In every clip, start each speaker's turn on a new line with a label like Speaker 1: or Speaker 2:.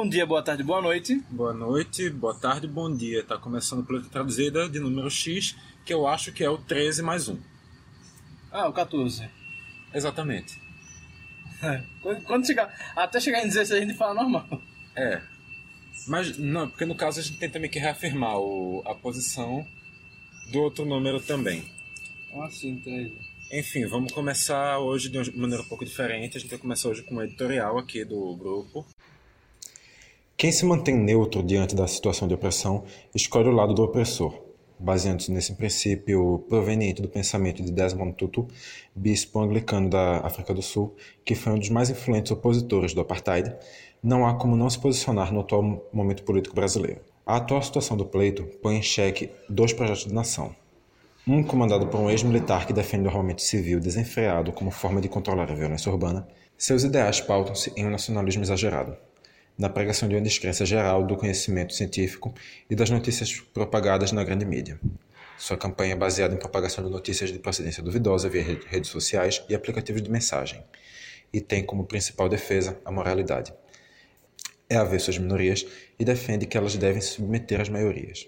Speaker 1: Bom dia, boa tarde, boa noite.
Speaker 2: Boa noite, boa tarde, bom dia. Tá começando a letra traduzida de número X, que eu acho que é o 13 mais 1.
Speaker 1: Ah, o 14.
Speaker 2: Exatamente.
Speaker 1: Quando- Quando chegar, até chegar em 16 a gente fala normal.
Speaker 2: É. Mas não, porque no caso a gente tem também que reafirmar o, a posição do outro número também.
Speaker 1: Assim, 13.
Speaker 2: Enfim, vamos começar hoje de uma maneira um pouco diferente. A gente vai começar hoje com um editorial aqui do grupo. Quem se mantém neutro diante da situação de opressão escolhe o lado do opressor, baseando-se nesse princípio proveniente do pensamento de Desmond Tutu, bispo anglicano da África do Sul, que foi um dos mais influentes opositores do apartheid. Não há como não se posicionar no atual momento político brasileiro. A atual situação do pleito põe em xeque dois projetos de nação. Um comandado por um ex-militar que defende o armamento civil desenfreado como forma de controlar a violência urbana, seus ideais pautam-se em um nacionalismo exagerado, na pregação de uma descrença geral do conhecimento científico e das notícias propagadas na grande mídia. Sua campanha é baseada em propagação de notícias de procedência duvidosa via re- redes sociais e aplicativos de mensagem, e tem como principal defesa a moralidade. É avesso às minorias e defende que elas devem se submeter às maiorias.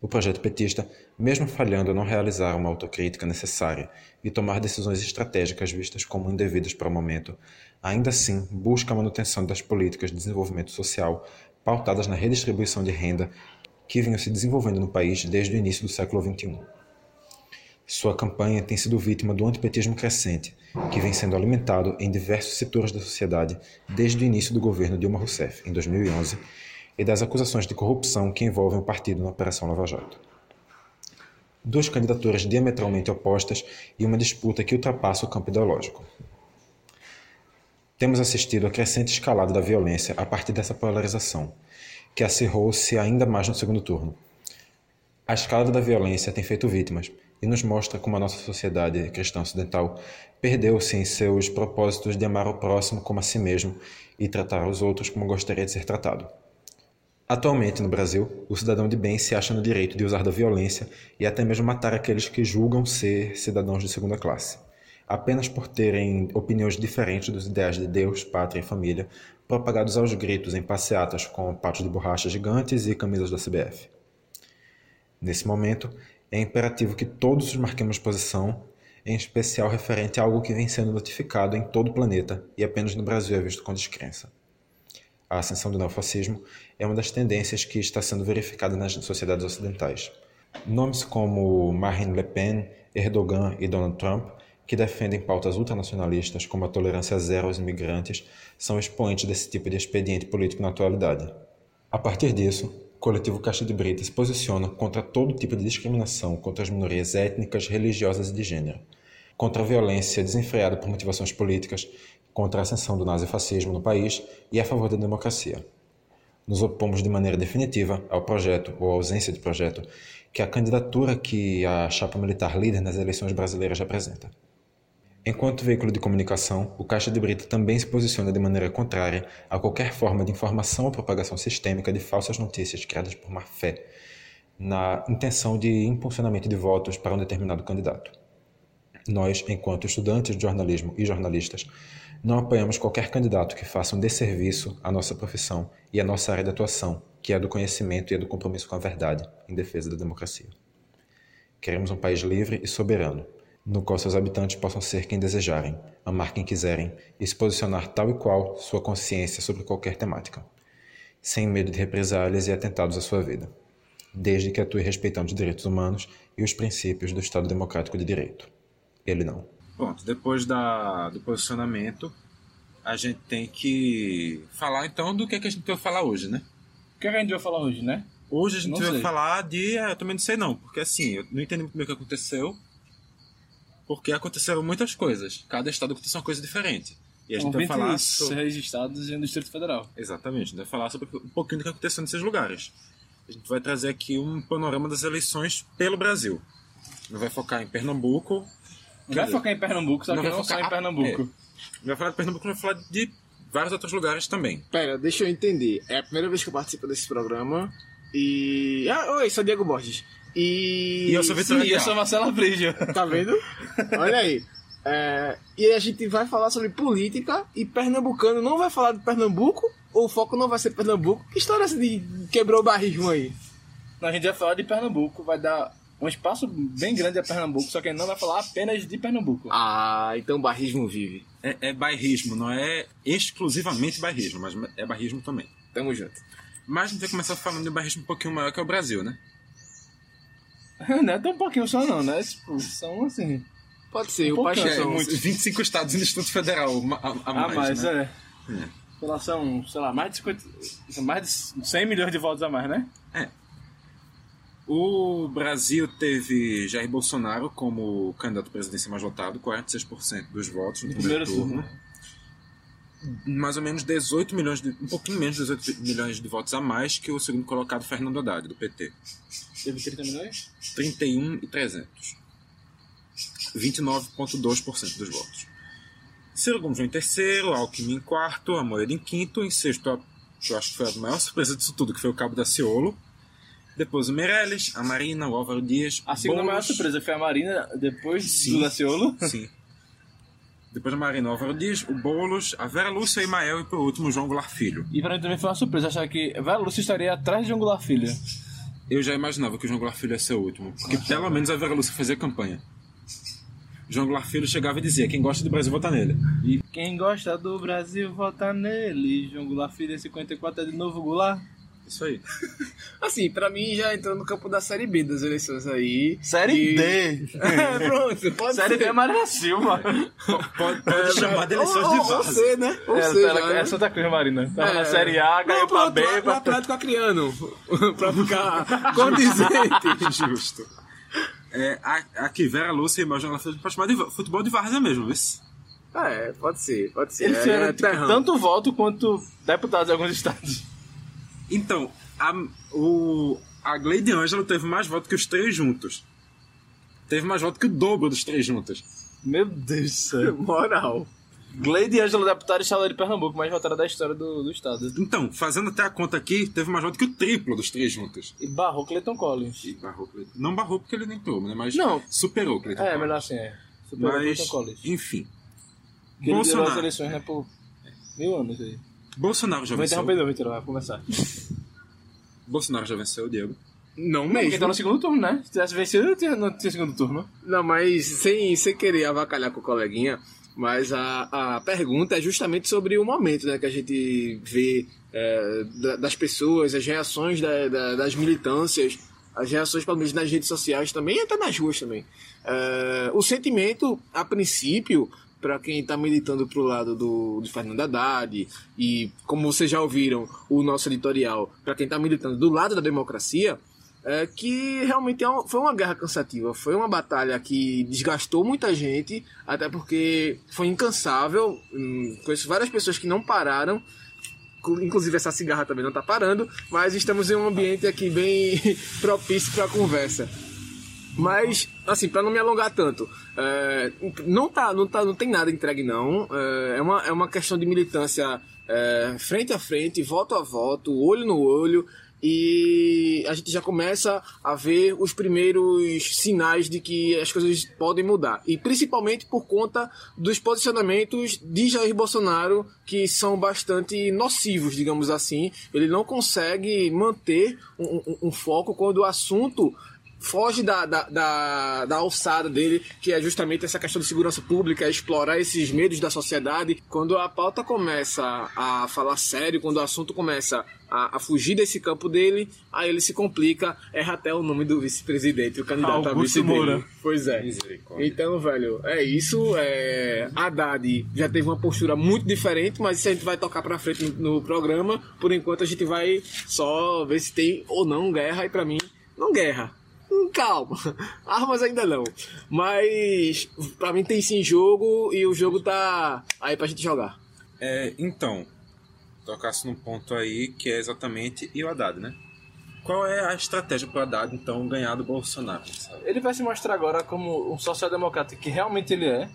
Speaker 2: O projeto petista, mesmo falhando não realizar uma autocrítica necessária e tomar decisões estratégicas vistas como indevidas para o momento, ainda assim busca a manutenção das políticas de desenvolvimento social pautadas na redistribuição de renda que vinham se desenvolvendo no país desde o início do século XXI. Sua campanha tem sido vítima do antipetismo crescente, que vem sendo alimentado em diversos setores da sociedade desde o início do governo Dilma Rousseff, em 2011, e das acusações de corrupção que envolvem o partido na Operação Lava Jato. Duas candidaturas diametralmente opostas e uma disputa que ultrapassa o campo ideológico. Temos assistido à crescente escalada da violência a partir dessa polarização, que acirrou-se ainda mais no segundo turno. A escalada da violência tem feito vítimas e nos mostra como a nossa sociedade cristã ocidental perdeu-se em seus propósitos de amar o próximo como a si mesmo e tratar os outros como gostaria de ser tratado. Atualmente, no Brasil, o cidadão de bem se acha no direito de usar da violência e até mesmo matar aqueles que julgam ser cidadãos de segunda classe, apenas por terem opiniões diferentes dos ideais de Deus, pátria e família, propagados aos gritos em passeatas com patos de borracha gigantes e camisas da CBF. Nesse momento, é imperativo que todos marquemos posição, em especial referente a algo que vem sendo notificado em todo o planeta e apenas no Brasil é visto com descrença. A ascensão do neofascismo é uma das tendências que está sendo verificada nas sociedades ocidentais. Nomes como Marine Le Pen, Erdogan e Donald Trump, que defendem pautas ultranacionalistas como a tolerância zero aos imigrantes, são expoentes desse tipo de expediente político na atualidade. A partir disso, o coletivo Caixa de Brita se posiciona contra todo tipo de discriminação contra as minorias étnicas, religiosas e de gênero, contra a violência desenfreada por motivações políticas, contra a ascensão do nazifascismo no país e a favor da democracia. Nos opomos de maneira definitiva ao projeto ou ausência de projeto que a candidatura que a chapa militar líder nas eleições brasileiras representa. Enquanto veículo de comunicação, o Caixa de Brita também se posiciona de maneira contrária a qualquer forma de informação ou propagação sistêmica de falsas notícias criadas por má fé, na intenção de impulsionamento de votos para um determinado candidato. Nós, enquanto estudantes de jornalismo e jornalistas, não apoiamos qualquer candidato que faça um desserviço à nossa profissão e à nossa área de atuação, que é a do conhecimento e a do compromisso com a verdade, em defesa da democracia. Queremos um país livre e soberano, no qual seus habitantes possam ser quem desejarem, amar quem quiserem e se posicionar tal e qual sua consciência sobre qualquer temática, sem medo de represálias e atentados à sua vida, desde que atue respeitando os direitos humanos e os princípios do Estado Democrático de Direito. Ele não. Pronto, depois da, do posicionamento, a gente tem que falar então do que, é que a gente vai falar hoje, né?
Speaker 1: O que, é que a gente vai falar hoje, né?
Speaker 2: Hoje a gente
Speaker 1: Não
Speaker 2: vai
Speaker 1: sei.
Speaker 2: falar de. é, Eu também não sei não, porque assim, eu não entendi muito bem o que aconteceu. Porque aconteceram muitas coisas. Cada estado aconteceu uma coisa diferente. E a gente vai falar
Speaker 1: 26
Speaker 2: sobre.
Speaker 1: estados e um Distrito Federal.
Speaker 2: Exatamente, a gente vai falar sobre um pouquinho do que aconteceu nesses lugares. A gente vai trazer aqui um panorama das eleições pelo Brasil. Não vai focar em Pernambuco.
Speaker 1: Não vai
Speaker 2: dizer,
Speaker 1: focar em Pernambuco, só
Speaker 2: não
Speaker 1: que não só
Speaker 2: focar-
Speaker 1: em Pernambuco.
Speaker 2: Não vai falar de Pernambuco, não vai falar de vários outros lugares também.
Speaker 3: Pera, deixa eu entender. É a primeira vez que eu participo desse programa. E. Ah, oi, sou Diego Borges. E.
Speaker 2: E eu sou Vitor
Speaker 1: Sim, eu sou Marcelo Brígio.
Speaker 3: Tá vendo? Olha aí. É, e aí a gente vai falar sobre política e pernambucano não vai falar de Pernambuco ou o foco não vai ser Pernambuco? Que história é essa de quebrou o barrismo aí?
Speaker 1: Não, a gente vai falar de Pernambuco, vai dar um espaço bem grande a Pernambuco, só que a gente não vai falar apenas de Pernambuco.
Speaker 3: Ah, então o barrismo vive.
Speaker 2: É, é bairrismo, não é exclusivamente bairrismo, mas é bairrismo também.
Speaker 3: Tamo junto.
Speaker 2: Mas a gente vai começar falando de um bairrismo um pouquinho maior que é o Brasil, né?
Speaker 1: não é tão pouquinho só não, né? Tipo, são assim...
Speaker 3: Pode ser,
Speaker 1: Um
Speaker 3: o Paixão.
Speaker 2: É,
Speaker 1: São
Speaker 2: muito, 25 estados no Instituto Federal a, a, a
Speaker 1: Ah,
Speaker 2: mais,
Speaker 1: mas
Speaker 2: né?
Speaker 1: é.
Speaker 2: É.
Speaker 1: Sei lá, são, sei lá, mais de 50... são mais de 100 milhões de votos a mais, né?
Speaker 2: O Brasil teve Jair Bolsonaro como candidato à presidência mais votado, 46% dos votos no primeiro, turno. Mais ou menos 18 milhões, de, um pouquinho menos de 18 milhões de votos a mais que o segundo colocado Fernando Haddad, do PT.
Speaker 1: Teve 30 milhões?
Speaker 2: 31 e 300. 29,2% dos votos. Ciro Gomes em terceiro, Alckmin em quarto, Amoedo em quinto, em sexto, eu acho que foi a maior surpresa disso tudo, que foi o Cabo da Ciolo. Depois o Meirelles, a Marina, o Álvaro Dias.
Speaker 1: A segunda
Speaker 2: Boulos-
Speaker 1: maior surpresa foi a Marina, depois
Speaker 2: Sim.
Speaker 1: do Daciolo.
Speaker 2: Sim. Depois da Marina, o Álvaro Dias, o Boulos, a Vera Lúcia, o Imael e por último o João Goulart Filho.
Speaker 1: E pra mim também foi uma surpresa achar que Vera Lúcia estaria atrás de João Goulart Filho.
Speaker 2: Eu já imaginava que o João Goulart Filho ia ser o último, porque pelo menos a Vera Lúcia fazia campanha. João Goulart Filho chegava e dizia: quem gosta do Brasil vota nele. E
Speaker 1: Quem gosta do Brasil, vota nele. João Goulart Filho é 54, é de novo Goulart.
Speaker 2: Isso aí.
Speaker 3: Assim, pra mim já entrou no campo da Série B das eleições aí.
Speaker 1: Série
Speaker 3: E-
Speaker 1: D.
Speaker 3: É, pronto, pode
Speaker 1: Série
Speaker 3: ser.
Speaker 1: B é Marina Silva.
Speaker 2: Pode, pode chamar de eleições
Speaker 3: ou,
Speaker 2: de
Speaker 3: ou, ou. C, né? Ou
Speaker 1: É,
Speaker 3: C
Speaker 1: ela-
Speaker 3: né?
Speaker 1: é Santa Cruz Marina. Tava
Speaker 3: É.
Speaker 1: na Série A, caiu
Speaker 3: Não,
Speaker 1: pra
Speaker 3: pronto,
Speaker 1: B.
Speaker 3: lá-
Speaker 1: pra-
Speaker 3: lá Atlético Acreano. pra ficar condizente.
Speaker 2: Justo. É, a- aqui, Vera Lúcia e Goulart Filho pode chamar de futebol de várzea mesmo, viu?
Speaker 3: É, pode ser, pode ser.
Speaker 1: Eles
Speaker 3: é, é
Speaker 1: tipo, tanto voto quanto deputados de alguns estados.
Speaker 2: Então, a, o, a Gleide Ângelo teve mais votos que os três juntos. Teve mais votos que o dobro dos três juntos.
Speaker 1: Meu Deus do céu.
Speaker 3: Moral.
Speaker 1: Gleide Ângelo, deputado estadual de Pernambuco, mais votaram da história do, do estado.
Speaker 2: Então, fazendo até a conta aqui, teve mais votos que o triplo dos três juntos.
Speaker 1: E barrou Cleiton Collins.
Speaker 2: E barrou Cleiton. Não barrou porque ele nem entrou, né? Mas
Speaker 1: Não.
Speaker 2: superou Cleiton.
Speaker 1: É,
Speaker 2: Collins.
Speaker 1: melhor assim, é. Superou
Speaker 2: Mas,
Speaker 1: Cleiton Collins.
Speaker 2: enfim.
Speaker 1: Que ele liderou as
Speaker 2: Bolsonaro.
Speaker 1: eleições, né, por mil anos aí.
Speaker 2: Bolsonaro já
Speaker 1: Vou
Speaker 2: venceu.
Speaker 1: interromper, não, Vitor, vai começar.
Speaker 2: Bolsonaro já venceu, Diego.
Speaker 3: Não
Speaker 1: Porque
Speaker 3: mesmo.
Speaker 1: tá no segundo turno, né? Se tivesse vencido, não tinha, não tinha segundo turno.
Speaker 3: Não, mas sem, sem querer avacalhar com o coleguinha, mas a, a pergunta é justamente sobre o momento né, que a gente vê é, da- das pessoas, as reações da- da- das militâncias, as reações, pelo menos nas redes sociais também e até nas ruas também. É, o sentimento, a princípio, para quem está militando pro lado do, do Fernando Haddad, e como vocês já ouviram o nosso editorial, para quem está militando do lado da democracia, é que realmente é um- foi uma guerra cansativa, foi uma batalha que desgastou muita gente, até porque foi incansável. Hum, Conheço várias pessoas que não pararam, inclusive essa cigarra também não está parando, mas estamos em um ambiente aqui bem propício para conversa. Mas, assim, para não me alongar tanto, é, não, tá, não, tá, não tem nada entregue, não. É, é uma, é uma questão de militância é, frente a frente, voto a voto, olho no olho. E a gente já começa a ver os primeiros sinais de que as coisas podem mudar. E principalmente por conta dos posicionamentos de Jair Bolsonaro, que são bastante nocivos, digamos assim. Ele não consegue manter um, um- um foco quando o assunto foge da, da, da, da alçada dele, que é justamente essa questão de segurança pública, é explorar esses medos da sociedade. Quando a pauta começa a falar sério, quando o assunto começa a, a fugir desse campo dele, aí ele se complica, erra até o nome do vice-presidente, o candidato a
Speaker 1: Augusto
Speaker 3: vice dele.
Speaker 1: Moura.
Speaker 3: Pois é. Então, velho, é isso. É... Haddad já teve uma postura muito diferente, mas isso a gente vai tocar pra frente no, no programa. Por enquanto, a gente vai só ver se tem ou não guerra. E pra mim, não guerra. Hum, Calma, armas ainda não. Mas pra mim tem sim jogo e o jogo tá aí pra gente jogar.
Speaker 2: É, então, tocasse num ponto aí que é exatamente e o Haddad, né? Qual é a estratégia para o Haddad, então, ganhar do Bolsonaro? sabe?
Speaker 1: Ele vai se mostrar agora como um social-democrata que realmente ele é.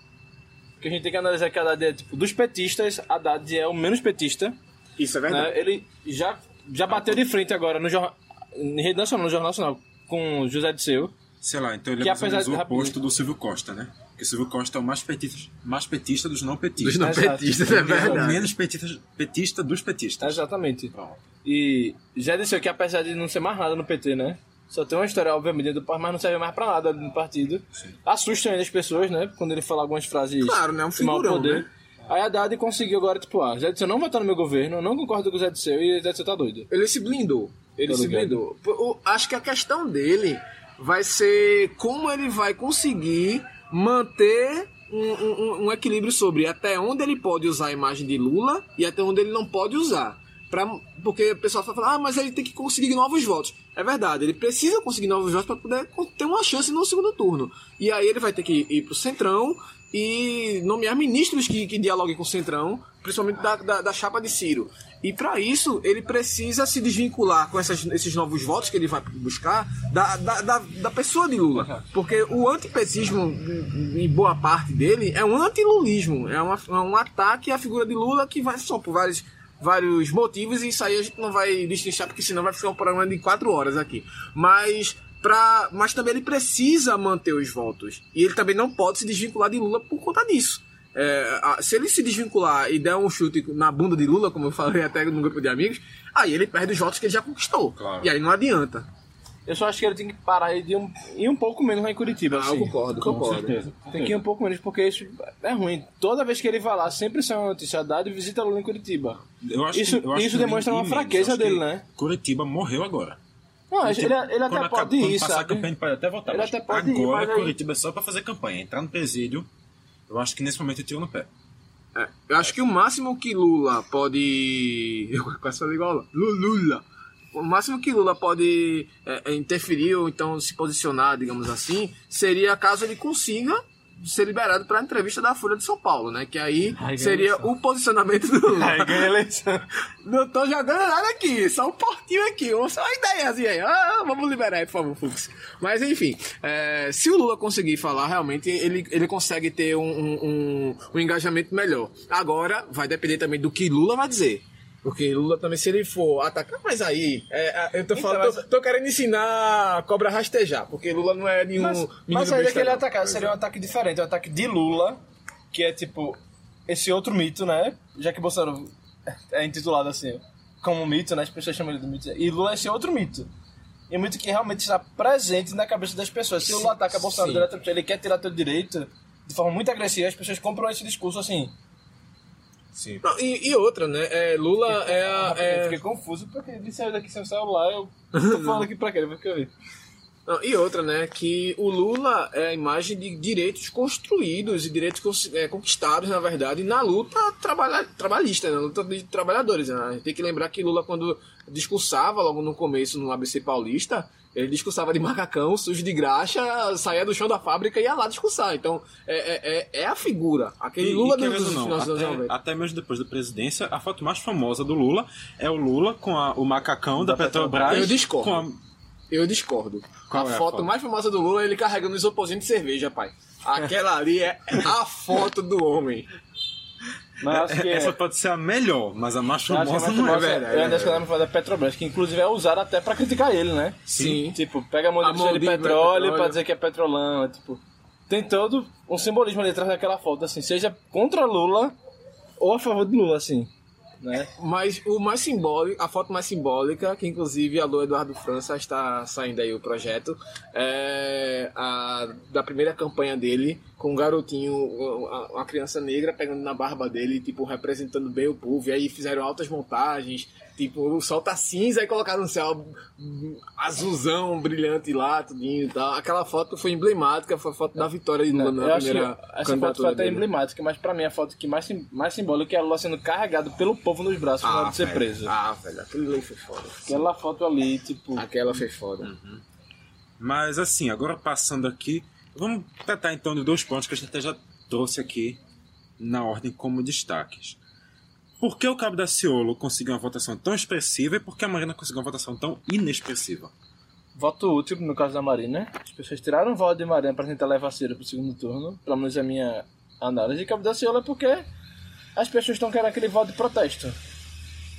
Speaker 1: Porque a gente tem que analisar que Haddad é, tipo, dos petistas, Haddad é o menos petista.
Speaker 3: Isso é
Speaker 1: né? Ele já, já bateu de frente agora no jornal, em rede nacional, no Jornal Nacional, com José Disseu.
Speaker 2: Sei lá, então ele
Speaker 1: Que
Speaker 2: é mais ou
Speaker 1: apesar
Speaker 2: menos o
Speaker 1: de-
Speaker 2: oposto do Silvio Costa, né? Porque Porque Silvio Costa é o mais petista, mais petista dos não petistas.
Speaker 3: Dos não
Speaker 1: Exato.
Speaker 3: petistas, é
Speaker 2: Ele é o
Speaker 3: verdade.
Speaker 2: menos petista, petista dos petistas.
Speaker 1: Exatamente.
Speaker 2: Pronto.
Speaker 1: E já disse que apesar de não ser mais nada no PT, né? Só tem uma história, obviamente, do partido, mas não serve mais pra nada no partido. Assusta ainda as pessoas, né? Quando ele fala algumas frases
Speaker 3: Claro, né? Um
Speaker 1: de mau
Speaker 3: figurão,
Speaker 1: poder.
Speaker 3: né?
Speaker 1: Aí a Haddad conseguiu agora, tipo, ah, Zé Disseu não vai estar no meu governo, eu não concordo com o Zé Disseu e o Zé Disseu tá doido.
Speaker 3: Ele se blindou. Ele se blindou. O- acho que a questão dele vai ser como ele vai conseguir manter um, um- um equilíbrio sobre até onde ele pode usar a imagem de Lula e até onde ele não pode usar. Pra, porque o pessoal vai falar, ah, mas ele tem que conseguir novos votos. É verdade, ele precisa conseguir novos votos para poder ter uma chance no segundo turno. E aí ele vai ter que ir pro Centrão e nomear ministros que, que dialoguem com o Centrão, principalmente da, da, da chapa de Ciro. E para isso, ele precisa se desvincular com essas- esses novos votos que ele vai buscar da, da, da, da pessoa de Lula. Porque o antipetismo, em boa parte dele, é um antilulismo. É, uma, é um ataque à figura de Lula que vai só por vários, vários motivos, e isso aí a gente não vai destrinchar, porque senão vai ficar um programa de quatro horas aqui. Mas. Pra, mas também ele precisa manter os votos. E ele também não pode se desvincular de Lula por conta disso. É, a- se ele se desvincular e der um chute na bunda de Lula, como eu falei até no grupo de amigos, aí ele perde os votos que ele já conquistou.
Speaker 2: Claro.
Speaker 3: E aí não adianta.
Speaker 1: Eu só acho que ele tem que parar e de um, ir um pouco menos lá em Curitiba.
Speaker 3: Ah,
Speaker 1: assim.
Speaker 3: eu concordo,
Speaker 1: Com
Speaker 3: concordo.
Speaker 1: certeza. Tem que ir um pouco menos, porque isso é ruim. Toda vez que ele vai lá, sempre sai uma notícia Haddad e visita Lula em Curitiba.
Speaker 2: Eu acho
Speaker 1: Isso-
Speaker 2: que- eu acho
Speaker 1: isso
Speaker 2: que
Speaker 1: demonstra uma fraqueza dele, né?
Speaker 2: Curitiba morreu agora.
Speaker 1: Não, ele, ele até
Speaker 2: Quando acaba-
Speaker 1: pode ir,
Speaker 2: passar a
Speaker 1: sabe?
Speaker 2: campanha, ele pode até votar.
Speaker 1: Ele até pode ir,
Speaker 2: agora,
Speaker 1: aí-
Speaker 2: Curitiba é só pra fazer campanha. Entrar no presídio, eu acho que nesse momento eu tiro no pé.
Speaker 3: É, eu acho que o máximo que Lula pode. Eu quase falei igual. Lula. O máximo que Lula pode é, é, interferir ou então se posicionar, digamos assim, seria caso ele consiga ser liberado para entrevista da Folha de São Paulo, né? Que aí seria o posicionamento do Lula.
Speaker 1: Aí ganha eleição.
Speaker 3: Não tô jogando nada aqui, só um portinho aqui, só uma ideiazinha aí. Ah, vamos liberar aí, por favor, Fux. Mas enfim, é, se o Lula conseguir falar, realmente ele, ele consegue ter um, um, um- um engajamento melhor. Agora, vai depender também do que Lula vai dizer. Porque Lula também, se ele for atacar, mas aí, é, é, eu tô falando,
Speaker 1: mas-
Speaker 3: tô, tô querendo ensinar a cobra a rastejar, porque Lula não é nenhum
Speaker 1: Mas, mas aí
Speaker 3: besta,
Speaker 1: que ele atacar seria um ataque diferente, um ataque de Lula, que é tipo esse outro mito, né? Já que Bolsonaro é intitulado assim, como mito, né? As pessoas chamam ele de mito. E Lula é esse outro mito. E um mito que realmente está presente na cabeça das pessoas. Se o Lula ataca Bolsonaro diretamente, ele quer tirar teu direito de forma muito agressiva, as pessoas compram esse discurso assim.
Speaker 2: Sim.
Speaker 3: Não, e, e outra, né? É, Lula é, a-
Speaker 1: Eu
Speaker 3: é,
Speaker 1: fiquei confuso porque ele saiu daqui sem o celular, eu tô falando aqui pra quê? Porque eu vi.
Speaker 3: Não, e outra, né? Que o Lula é a imagem de direitos construídos e direitos é, conquistados, na verdade, na luta trabalha, trabalhista, né, na luta de trabalhadores. Né? A gente tem que lembrar que Lula, quando discursava logo no começo no ABC Paulista, ele discursava de macacão, sujo de graxa, saía do chão da fábrica e ia lá discursar. Então, é, é, é- é a figura. Aquele
Speaker 2: E,
Speaker 3: Lula
Speaker 2: e
Speaker 3: dos
Speaker 2: ou não,
Speaker 3: finais dos anos
Speaker 2: até,
Speaker 3: 90.
Speaker 2: até mesmo depois da presidência, a foto mais famosa do Lula é o Lula com a- o macacão da,
Speaker 1: Da
Speaker 2: Petrobras.
Speaker 1: Petrobras.
Speaker 3: Eu discordo.
Speaker 2: Com a,
Speaker 3: Eu discordo.
Speaker 2: Qual
Speaker 3: a
Speaker 2: é a
Speaker 3: foto
Speaker 2: foto?
Speaker 3: mais famosa do Lula é ele carregando isoporzinho de cerveja, pai. Aquela ali é a foto do homem.
Speaker 1: Mas acho que é-
Speaker 2: Essa pode ser a melhor, mas a mais famosa
Speaker 1: é mais
Speaker 2: não é.
Speaker 1: famosa-
Speaker 3: verdade,
Speaker 1: Eu ainda
Speaker 3: é
Speaker 1: acho que ela me fala da Petrobras, que inclusive é usada até pra criticar ele, né?
Speaker 3: Sim.
Speaker 1: Tipo, pega a mão de petróleo pra dizer que é petrolão, tipo... Tem todo um simbolismo ali atrás daquela foto, assim, seja contra Lula ou a favor de Lula, assim, né?
Speaker 3: Mas o mais simbólico, a foto mais simbólica, que inclusive a Lu Eduardo França está saindo aí o projeto, é a da primeira campanha dele, com um garotinho, uma criança negra pegando na barba dele, tipo, representando bem o povo. E aí fizeram altas montagens, tipo, o sol tá cinza e colocaram um céu azulzão, brilhante lá, tudinho e tal. Aquela foto foi emblemática, foi a foto da vitória de Lula na
Speaker 1: que
Speaker 3: primeira
Speaker 1: essa foto foi até
Speaker 3: dele.
Speaker 1: emblemática, mas pra mim a foto que mais, mais simbólica é Lula sendo carregado pelo povo nos braços na hora de ser
Speaker 3: velho.
Speaker 1: preso.
Speaker 3: Ah, velho, aquilo ali foi foda.
Speaker 1: Aquela foto ali, tipo...
Speaker 3: Aquela foi foda.
Speaker 2: Mas assim, agora passando aqui, vamos tratar então de dois pontos que a gente já trouxe aqui na ordem como destaques. Por que o Cabo da Ciolo conseguiu uma votação tão expressiva e por que a Marina conseguiu uma votação tão inexpressiva?
Speaker 1: Voto útil no caso da Marina. As pessoas tiraram o voto de Marina pra tentar levar Ciro pro segundo turno. Pelo menos a minha análise. E Cabo da Ciolo é porque as pessoas estão querendo aquele voto de protesto.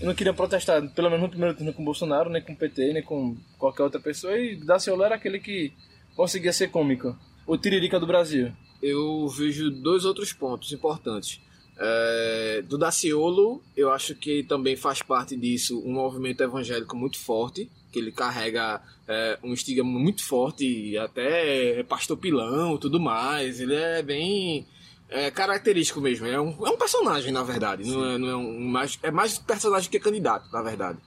Speaker 1: E não queriam protestar, pelo menos no primeiro turno com o Bolsonaro, nem com o PT, nem com qualquer outra pessoa. E Daciolo era aquele que conseguia ser cômico. O tiririca do Brasil.
Speaker 3: eu vejo dois outros pontos importantes. É, do Daciolo, eu acho que também faz parte disso um movimento evangélico muito forte, que ele carrega é, um estigma muito forte, até pastor pilão tudo mais. Ele é bem é, característico mesmo. É um, é um personagem, na verdade. Não é, não é, um, mais, é mais personagem que candidato, na verdade.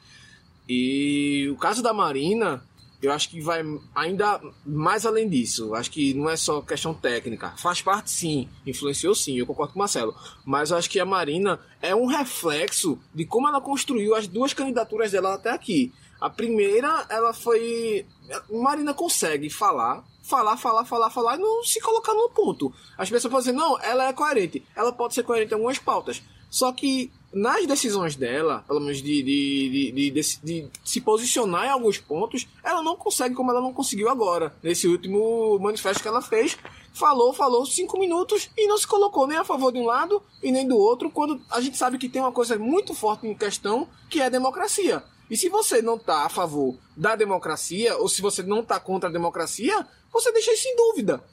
Speaker 3: E o caso da Marina, eu acho que vai ainda mais além disso. Acho que não é só questão técnica. Faz parte sim, influenciou sim, eu concordo com o Marcelo. Mas eu acho que a Marina é um reflexo de como ela construiu as duas candidaturas dela até aqui. A primeira, ela foi. Marina consegue falar, falar, falar, falar, falar e não se colocar no ponto. As pessoas podem dizer, não, ela é coerente. Ela pode ser coerente em algumas pautas. Só que nas decisões dela, pelo menos de, de, de, de, se posicionar em alguns pontos, ela não consegue como ela não conseguiu agora. Nesse último manifesto que ela fez, falou, falou cinco minutos e não se colocou nem a favor de um lado e nem do outro, quando a gente sabe que tem uma coisa muito forte em questão, que é a democracia. E se você não está a favor da democracia, ou se você não está contra a democracia, você deixa isso em dúvida.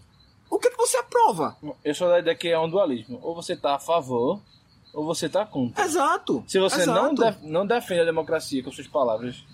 Speaker 3: O que, é que você aprova?
Speaker 1: Eu sou da ideia que é um dualismo. Ou você está a favor, ou você está contra.
Speaker 3: Exato.
Speaker 1: Se você
Speaker 3: exato.
Speaker 1: Não, def não defende a democracia com suas palavras,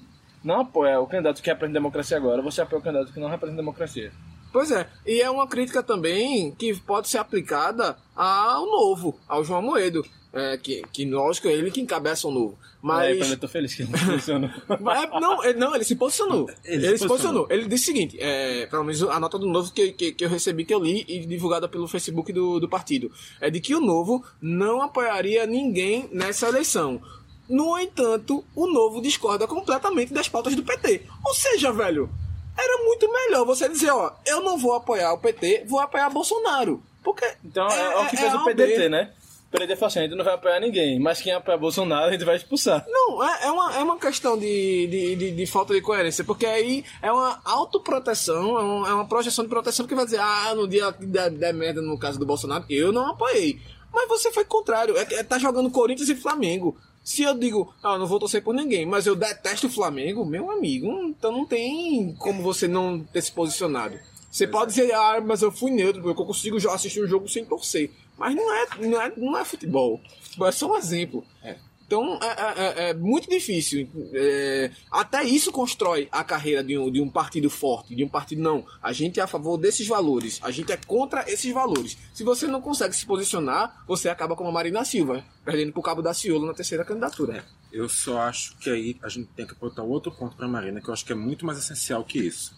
Speaker 1: não apoia o candidato que representa a democracia agora, você apoia o candidato que não representa a democracia.
Speaker 3: Pois é, e é uma crítica também que pode ser aplicada ao novo, ao João Moedo. É, que, que lógico, é ele que encabeça o novo. Mas.
Speaker 1: É, eu tô feliz que ele se posicionou.
Speaker 3: não, ele, não, ele se posicionou. Ele, ele se posicionou. Ele disse o seguinte: é, pelo menos a nota do novo que, que, que, eu recebi, que eu li e divulgada pelo Facebook do, do partido, é de que o novo não apoiaria ninguém nessa eleição. No entanto, o novo discorda completamente das pautas do PT. Ou seja, velho, era muito melhor você dizer, ó, eu não vou apoiar o PT, vou apoiar Bolsonaro. Porque.
Speaker 1: Então é, é o que fez é o PDT, né? O PDT falou assim, a gente não vai apoiar ninguém, mas quem apoia Bolsonaro a gente vai expulsar.
Speaker 3: Não, é, é, uma, é uma questão de, de, de, de falta de coerência, porque aí é uma autoproteção, é, um, é uma projeção de proteção que vai dizer, ah, no dia der, der merda no caso do Bolsonaro, eu não apoiei. Mas você foi contrário, é, é tá jogando Corinthians e Flamengo. Se eu digo, ah, não vou torcer por ninguém, mas eu detesto o Flamengo, meu amigo, então não tem como você não ter se posicionado. Você Exato. pode dizer, ah, mas eu fui neutro, porque eu consigo assistir um jogo sem torcer. Mas não é, não é, não é futebol. Futebol é só um exemplo. É. Então é, é, é, é muito difícil. É, até isso constrói a carreira de um, de um partido forte, de um partido não. A gente é a favor desses valores, a gente é contra esses valores. Se você não consegue se posicionar, você acaba como a Marina Silva, perdendo pro Cabo da Ciolo na terceira candidatura.
Speaker 2: É, eu só acho que aí a gente tem que apontar outro ponto para a Marina, que eu acho que é muito mais essencial que isso.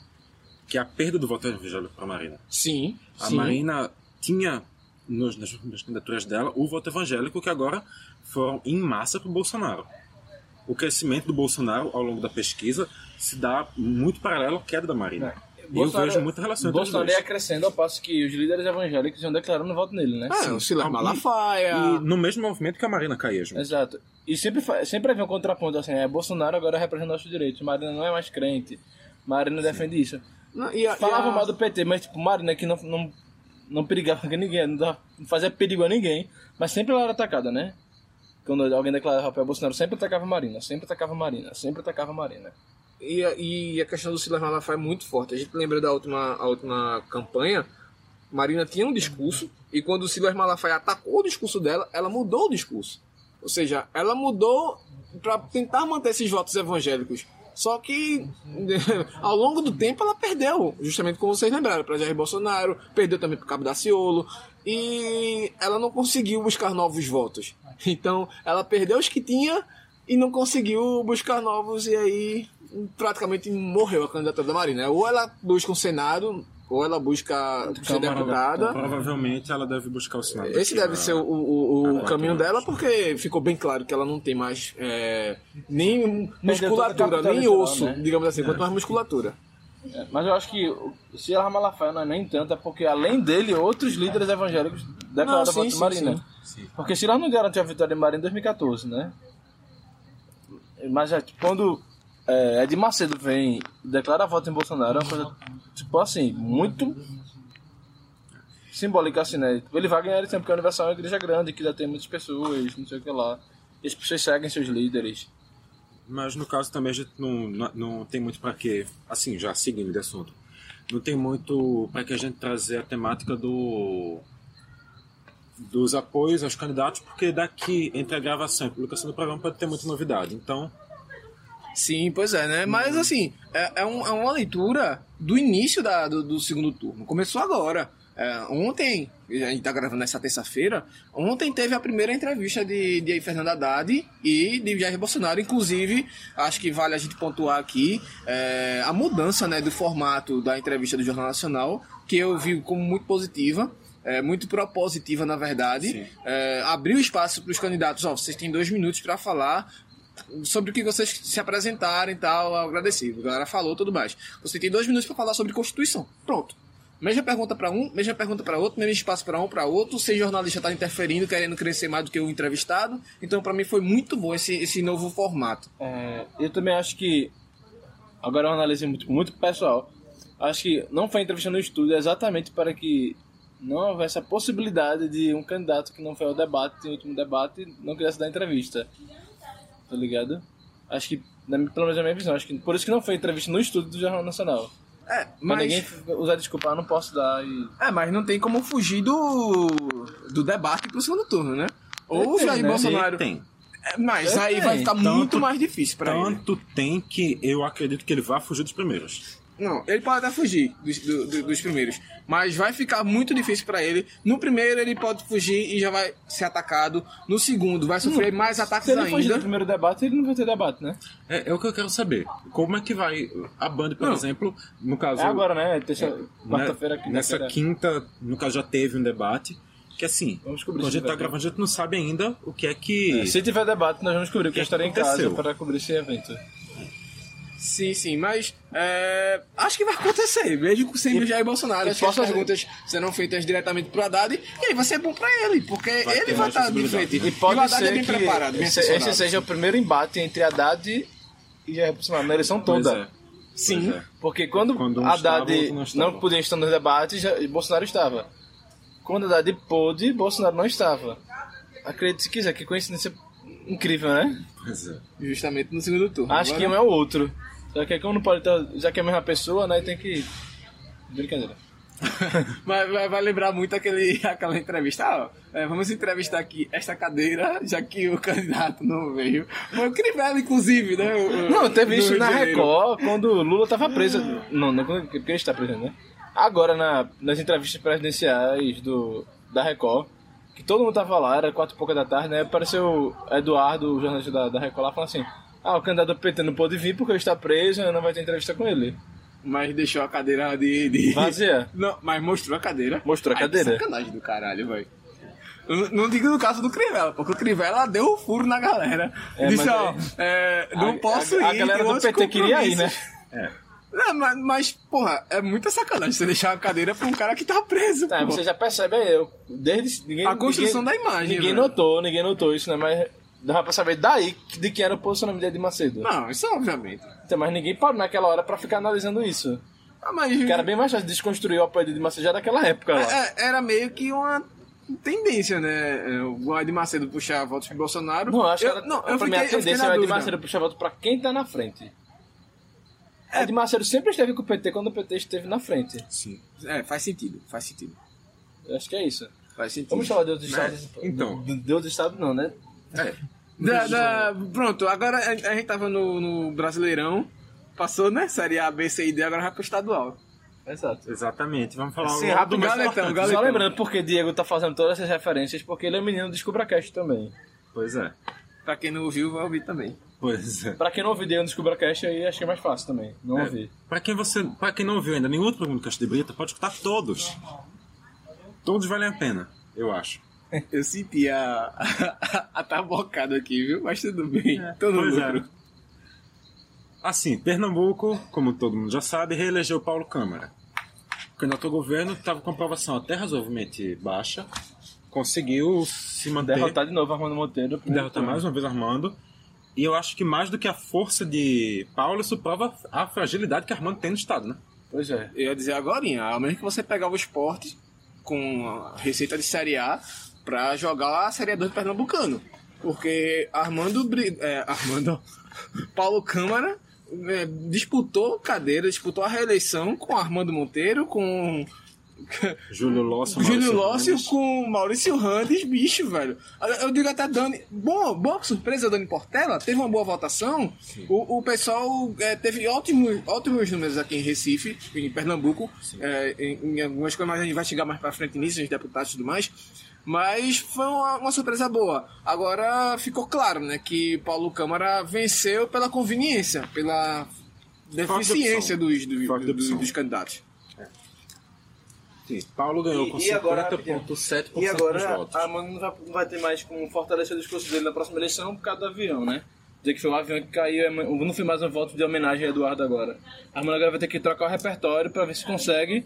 Speaker 2: Que é a perda do voto evangélico para a Marina.
Speaker 3: Sim.
Speaker 2: A
Speaker 3: sim.
Speaker 2: Marina tinha nos, nas, nas candidaturas dela o voto evangélico que agora foram em massa para o Bolsonaro. O crescimento do Bolsonaro ao longo da pesquisa se dá muito paralelo à queda da Marina. E eu vejo muita relação
Speaker 1: entre Bolsonaro ia crescendo ao passo que os líderes evangélicos iam declarando voto nele, né?
Speaker 3: É, o Silas Malafaia.
Speaker 2: E, e no mesmo movimento que a Marina caía, junto.
Speaker 1: Exato. E sempre, sempre havia um contraponto assim, é, Bolsonaro agora representa nossos direitos, Marina não é mais crente, Marina Sim. defende isso. Não, e a, Falava e a... mal do PT, mas tipo, Marina que não, não, não perigava ninguém, não fazia perigo a ninguém, mas sempre ela era atacada, né? Quando alguém declarava a Bolsonaro, sempre atacava Marina, sempre atacava Marina, sempre atacava Marina.
Speaker 3: E, e a questão do Silas Malafaia é muito forte. A gente lembra da última, a última campanha, Marina tinha um discurso, e quando o Silas Malafaia atacou o discurso dela, ela mudou o discurso. Ou seja, ela mudou para tentar manter esses votos evangélicos. Só que ao longo do tempo ela perdeu, justamente como vocês lembraram, para Jair Bolsonaro, perdeu também para Cabo Daciolo, e ela não conseguiu buscar novos votos. Então ela perdeu os que tinha e não conseguiu buscar novos, e aí praticamente morreu a candidatura da Marina. Ou ela busca um Senado, ou ela busca ser deputada.
Speaker 2: Então, provavelmente ela deve buscar o Senado.
Speaker 3: Esse deve ser o, o, o caminho dela, porque ficou bem claro que ela não tem mais é, nem musculatura, nem osso, né? digamos assim, é. quanto mais musculatura.
Speaker 1: É, mas eu acho que se ela Malafaia não é nem tanto, é porque além dele, outros líderes evangélicos declararam a voto de Marina. Sim, sim. Porque se ela não garantiu a vitória de Marina em 2014, né? Mas é, quando é, Ed Macedo vem e declara voto em Bolsonaro, é uma coisa, tipo assim, muito simbólica, assim, né? Ele vai ganhar sempre, porque a Universal é uma igreja grande, que já tem muitas pessoas, não sei o que lá. E as pessoas seguem seus líderes.
Speaker 2: Mas no caso também a gente não, não, não tem muito para que, assim, já seguindo de assunto. não tem muito para que a gente trazer a temática do dos apoios aos candidatos, porque daqui entre a gravação e a publicação do programa pode ter muita novidade. Então,
Speaker 3: Sim, pois é, né? Mas assim, é, é, um- é uma leitura do início da- do, do segundo turno. Começou agora. É, ontem, a gente tá gravando nessa terça-feira, ontem teve a primeira entrevista de, de Fernando Haddad e de Jair Bolsonaro. Inclusive, acho que vale a gente pontuar aqui é, a mudança né, do formato da entrevista do Jornal Nacional, que eu vi como muito positiva. É, muito propositiva, na verdade. É, abriu espaço para os candidatos. Ó, vocês têm dois minutos para falar sobre o que vocês se apresentarem e tal, agradecido. A galera falou, tudo mais. Você tem dois minutos para falar sobre Constituição. Pronto. Mesma pergunta para um, mesma pergunta para outro, mesmo espaço para um, para outro, sem jornalista estar interferindo, querendo crescer mais do que o entrevistado. Então, para mim, foi muito bom esse, esse novo formato.
Speaker 1: É, eu também acho que. Agora é uma análise muito, muito pessoal. Acho que não foi entrevista no estúdio exatamente para que não houvesse a possibilidade de um candidato que não foi ao debate, no último debate, não quisesse dar entrevista. Tá ligado? Acho que, na, pelo menos na minha visão, acho que por isso que não foi entrevista no estúdio do Jornal Nacional.
Speaker 3: É,
Speaker 1: Pra
Speaker 3: mas,
Speaker 1: ninguém usar desculpa, ah, não posso dar e.
Speaker 3: é, mas não tem como fugir do, do debate pro segundo turno, né? Ou o Jair
Speaker 1: né?
Speaker 3: Bolsonaro.
Speaker 2: tem.
Speaker 3: É, mas
Speaker 1: Tem.
Speaker 3: aí vai ficar
Speaker 2: Tanto-
Speaker 3: muito mais difícil para ele.
Speaker 2: Tanto tem que eu acredito que ele vai fugir dos primeiros.
Speaker 3: Não, ele pode até fugir dos, do- do- dos primeiros, mas vai ficar muito difícil pra ele. No primeiro ele pode fugir e já vai ser atacado. No segundo vai sofrer mais ataques
Speaker 1: Se ele fugir do
Speaker 3: ainda.
Speaker 1: primeiro debate, ele não vai ter debate, né?
Speaker 2: É, é o que eu quero saber. Como é que vai a Band, por
Speaker 3: Não.
Speaker 2: exemplo, no caso
Speaker 1: É agora, né? Terça,
Speaker 2: né,
Speaker 1: quarta-feira aqui.
Speaker 2: nessa quinta, no caso já teve um debate que assim,
Speaker 1: Vamos descobrir
Speaker 2: quando a gente tá gravando, a gente não sabe ainda o que é que
Speaker 1: Se tiver debate, nós vamos cobrir, porque
Speaker 2: que
Speaker 1: eu estarei em casa para cobrir esse evento.
Speaker 3: Sim, sim, mas é, acho que vai acontecer, mesmo com sempre o Jair Bolsonaro.
Speaker 1: e
Speaker 3: Acho que as
Speaker 1: posso-
Speaker 3: perguntas serão feitas diretamente pro Haddad e aí vai ser bom pra ele, porque
Speaker 2: Vai
Speaker 3: ele vai estar de
Speaker 2: possibilidade,
Speaker 3: frente.
Speaker 1: E pode
Speaker 3: o Haddad
Speaker 1: ser
Speaker 3: é bem
Speaker 1: que
Speaker 3: preparado, bem
Speaker 1: esse, esse seja o primeiro embate entre Haddad e Jair Bolsonaro na eleição toda.
Speaker 2: é.
Speaker 3: Sim.
Speaker 2: É.
Speaker 1: Porque quando,
Speaker 2: Quando um
Speaker 1: Haddad
Speaker 2: estava, não
Speaker 1: não, podia estar nos debates, Bolsonaro estava. Quando Haddad pôde, Bolsonaro não estava. Acredite se quiser, que coincidência incrível, né?
Speaker 2: Pois é.
Speaker 3: Justamente no segundo turno.
Speaker 1: Acho que um é o outro. Só que como não pode estar, já que é a mesma pessoa, né, tem que... Brincadeira.
Speaker 3: Vai, vai, vai lembrar muito aquele, aquela entrevista. Ah, ó, é, vamos entrevistar aqui esta cadeira, já que o candidato não veio. Foi o Crivella, inclusive, né? o-
Speaker 1: Não, teve isso na. Record quando o Lula tava preso. Não, não quando- porque ele está preso, né? Agora, na, nas entrevistas presidenciais do, da Record, que todo mundo tava lá, era quatro e pouca da tarde, né? Apareceu o Eduardo, o jornalista da, da Record, lá falando assim: Ah, o candidato do PT não pôde vir porque ele está preso, não vai ter entrevista com ele.
Speaker 3: Mas deixou a cadeira de. de...
Speaker 1: Vazia.
Speaker 3: Não, mas mostrou a cadeira.
Speaker 1: Mostrou a
Speaker 3: Ai, que
Speaker 1: cadeira.
Speaker 3: sacanagem do caralho, velho. Não digo no caso do Crivella, porque o Crivella deu o furo na galera.
Speaker 1: É,
Speaker 3: Disse, ó,
Speaker 1: aí-
Speaker 3: é, não
Speaker 1: A-
Speaker 3: posso
Speaker 1: a,
Speaker 3: ir.
Speaker 1: A galera do PT queria ir, né?
Speaker 3: compromissos. Não, mas, mas, porra, é muita sacanagem você deixar a cadeira pra um cara que tá preso,
Speaker 1: Tá, você já percebe aí, eu, desde ninguém,
Speaker 3: A construção
Speaker 1: ninguém-
Speaker 3: da imagem,
Speaker 1: Ninguém
Speaker 3: velho.
Speaker 1: notou, ninguém notou isso, né? Mas dava pra saber daí de quem era o posicionamento de Edir Macedo.
Speaker 3: Não, isso obviamente.
Speaker 1: Então, mas ninguém parou naquela hora pra ficar analisando isso.
Speaker 3: Ah, mas
Speaker 1: Porque era bem mais fácil desconstruir o apoio de Edir Macedo já daquela época lá.
Speaker 3: é- era meio que uma tendência, né? É, O Edir Macedo puxar votos pro Bolsonaro.
Speaker 1: Não, eu acho que
Speaker 3: eu,
Speaker 1: era,
Speaker 3: não,
Speaker 1: pra
Speaker 3: eu
Speaker 1: mim
Speaker 3: fiquei,
Speaker 1: a
Speaker 3: eu fiquei
Speaker 1: tendência é o Edir. Macedo puxar voto pra quem tá na frente. Edir Macedo sempre esteve com o PT quando o PT esteve na frente.
Speaker 2: Sim.
Speaker 3: É, faz sentido, faz sentido.
Speaker 1: Eu acho que é isso.
Speaker 3: Faz sentido.
Speaker 1: Vamos falar de outros estados.
Speaker 2: Então.
Speaker 1: De, de outros estados não, né?
Speaker 2: É.
Speaker 3: Da- da- pronto, agora a, a gente tava no, no Brasileirão, passou, né? Série A, B, C e D, agora vai pro estadual.
Speaker 1: Exato.
Speaker 2: Exatamente. Vamos falar
Speaker 1: Sim, rápido,
Speaker 2: do
Speaker 3: Galetão. Galetão.
Speaker 1: Só lembrando porque Diego tá fazendo todas essas referências, porque ele é menino do Descubra Cast também.
Speaker 2: Pois é.
Speaker 3: Pra quem não ouviu, vai ouvir também.
Speaker 2: Pois é.
Speaker 1: Pra quem não ouviu Diego no Descubra Cast, aí acho que é mais fácil também. Não
Speaker 2: É,
Speaker 1: ouvir.
Speaker 2: Pra quem você, para quem não ouviu ainda nenhum outro programa do Caixa de Brita, pode escutar todos. Todos valem a pena, eu acho.
Speaker 3: Eu senti a, a, a tabocada aqui, viu? Mas tudo bem. Todo
Speaker 2: Pois
Speaker 3: lucro.
Speaker 2: é. Assim, Pernambuco, como todo mundo já sabe, reelegeu Paulo Câmara. O candidato ao governo estava com aprovação até razoavelmente baixa, conseguiu se manter,
Speaker 1: Derrotar de novo Armando Monteiro.
Speaker 2: derrotar mais uma vez Armando. E eu acho que mais do que a força de Paulo, isso prova a fragilidade que Armando tem no Estado, né?
Speaker 1: Pois é.
Speaker 3: Eu ia dizer agora, ao menos que você pegava o esporte com a receita de Série A pra jogar a Série A 2 do Pernambucano. Porque Armando. Bri- É, Armando. Paulo Câmara é, disputou cadeira, disputou a reeleição com Armando Monteiro, com
Speaker 2: Júlio Lócio,
Speaker 3: Júlio Lócio
Speaker 2: Randes.
Speaker 3: com Maurício Randes, bicho, velho. Eu digo até Dani. Boa, boa surpresa, Dani Portela. Teve uma boa votação. O, o pessoal é, teve ótimos, ótimos números aqui em Recife, em Pernambuco. é, em, em algumas coisas, mas a gente vai chegar mais pra frente nisso, os deputados e tudo mais. Mas foi uma, uma surpresa boa. Agora ficou claro, né, que Paulo Câmara venceu pela conveniência, pela deficiência dos, dos,
Speaker 2: Forte
Speaker 3: dos, dos candidatos.
Speaker 2: Sim, Paulo ganhou com
Speaker 1: E- agora,
Speaker 2: 50,7%
Speaker 1: E agora
Speaker 2: dos votos.
Speaker 1: a Mano não vai, não vai ter mais como fortalecer o discurso dele na próxima eleição por causa do avião, né? Dizer que foi um avião que caiu, é, não foi mais um voto de homenagem a Eduardo agora. A Mano agora vai ter que trocar o repertório pra ver se consegue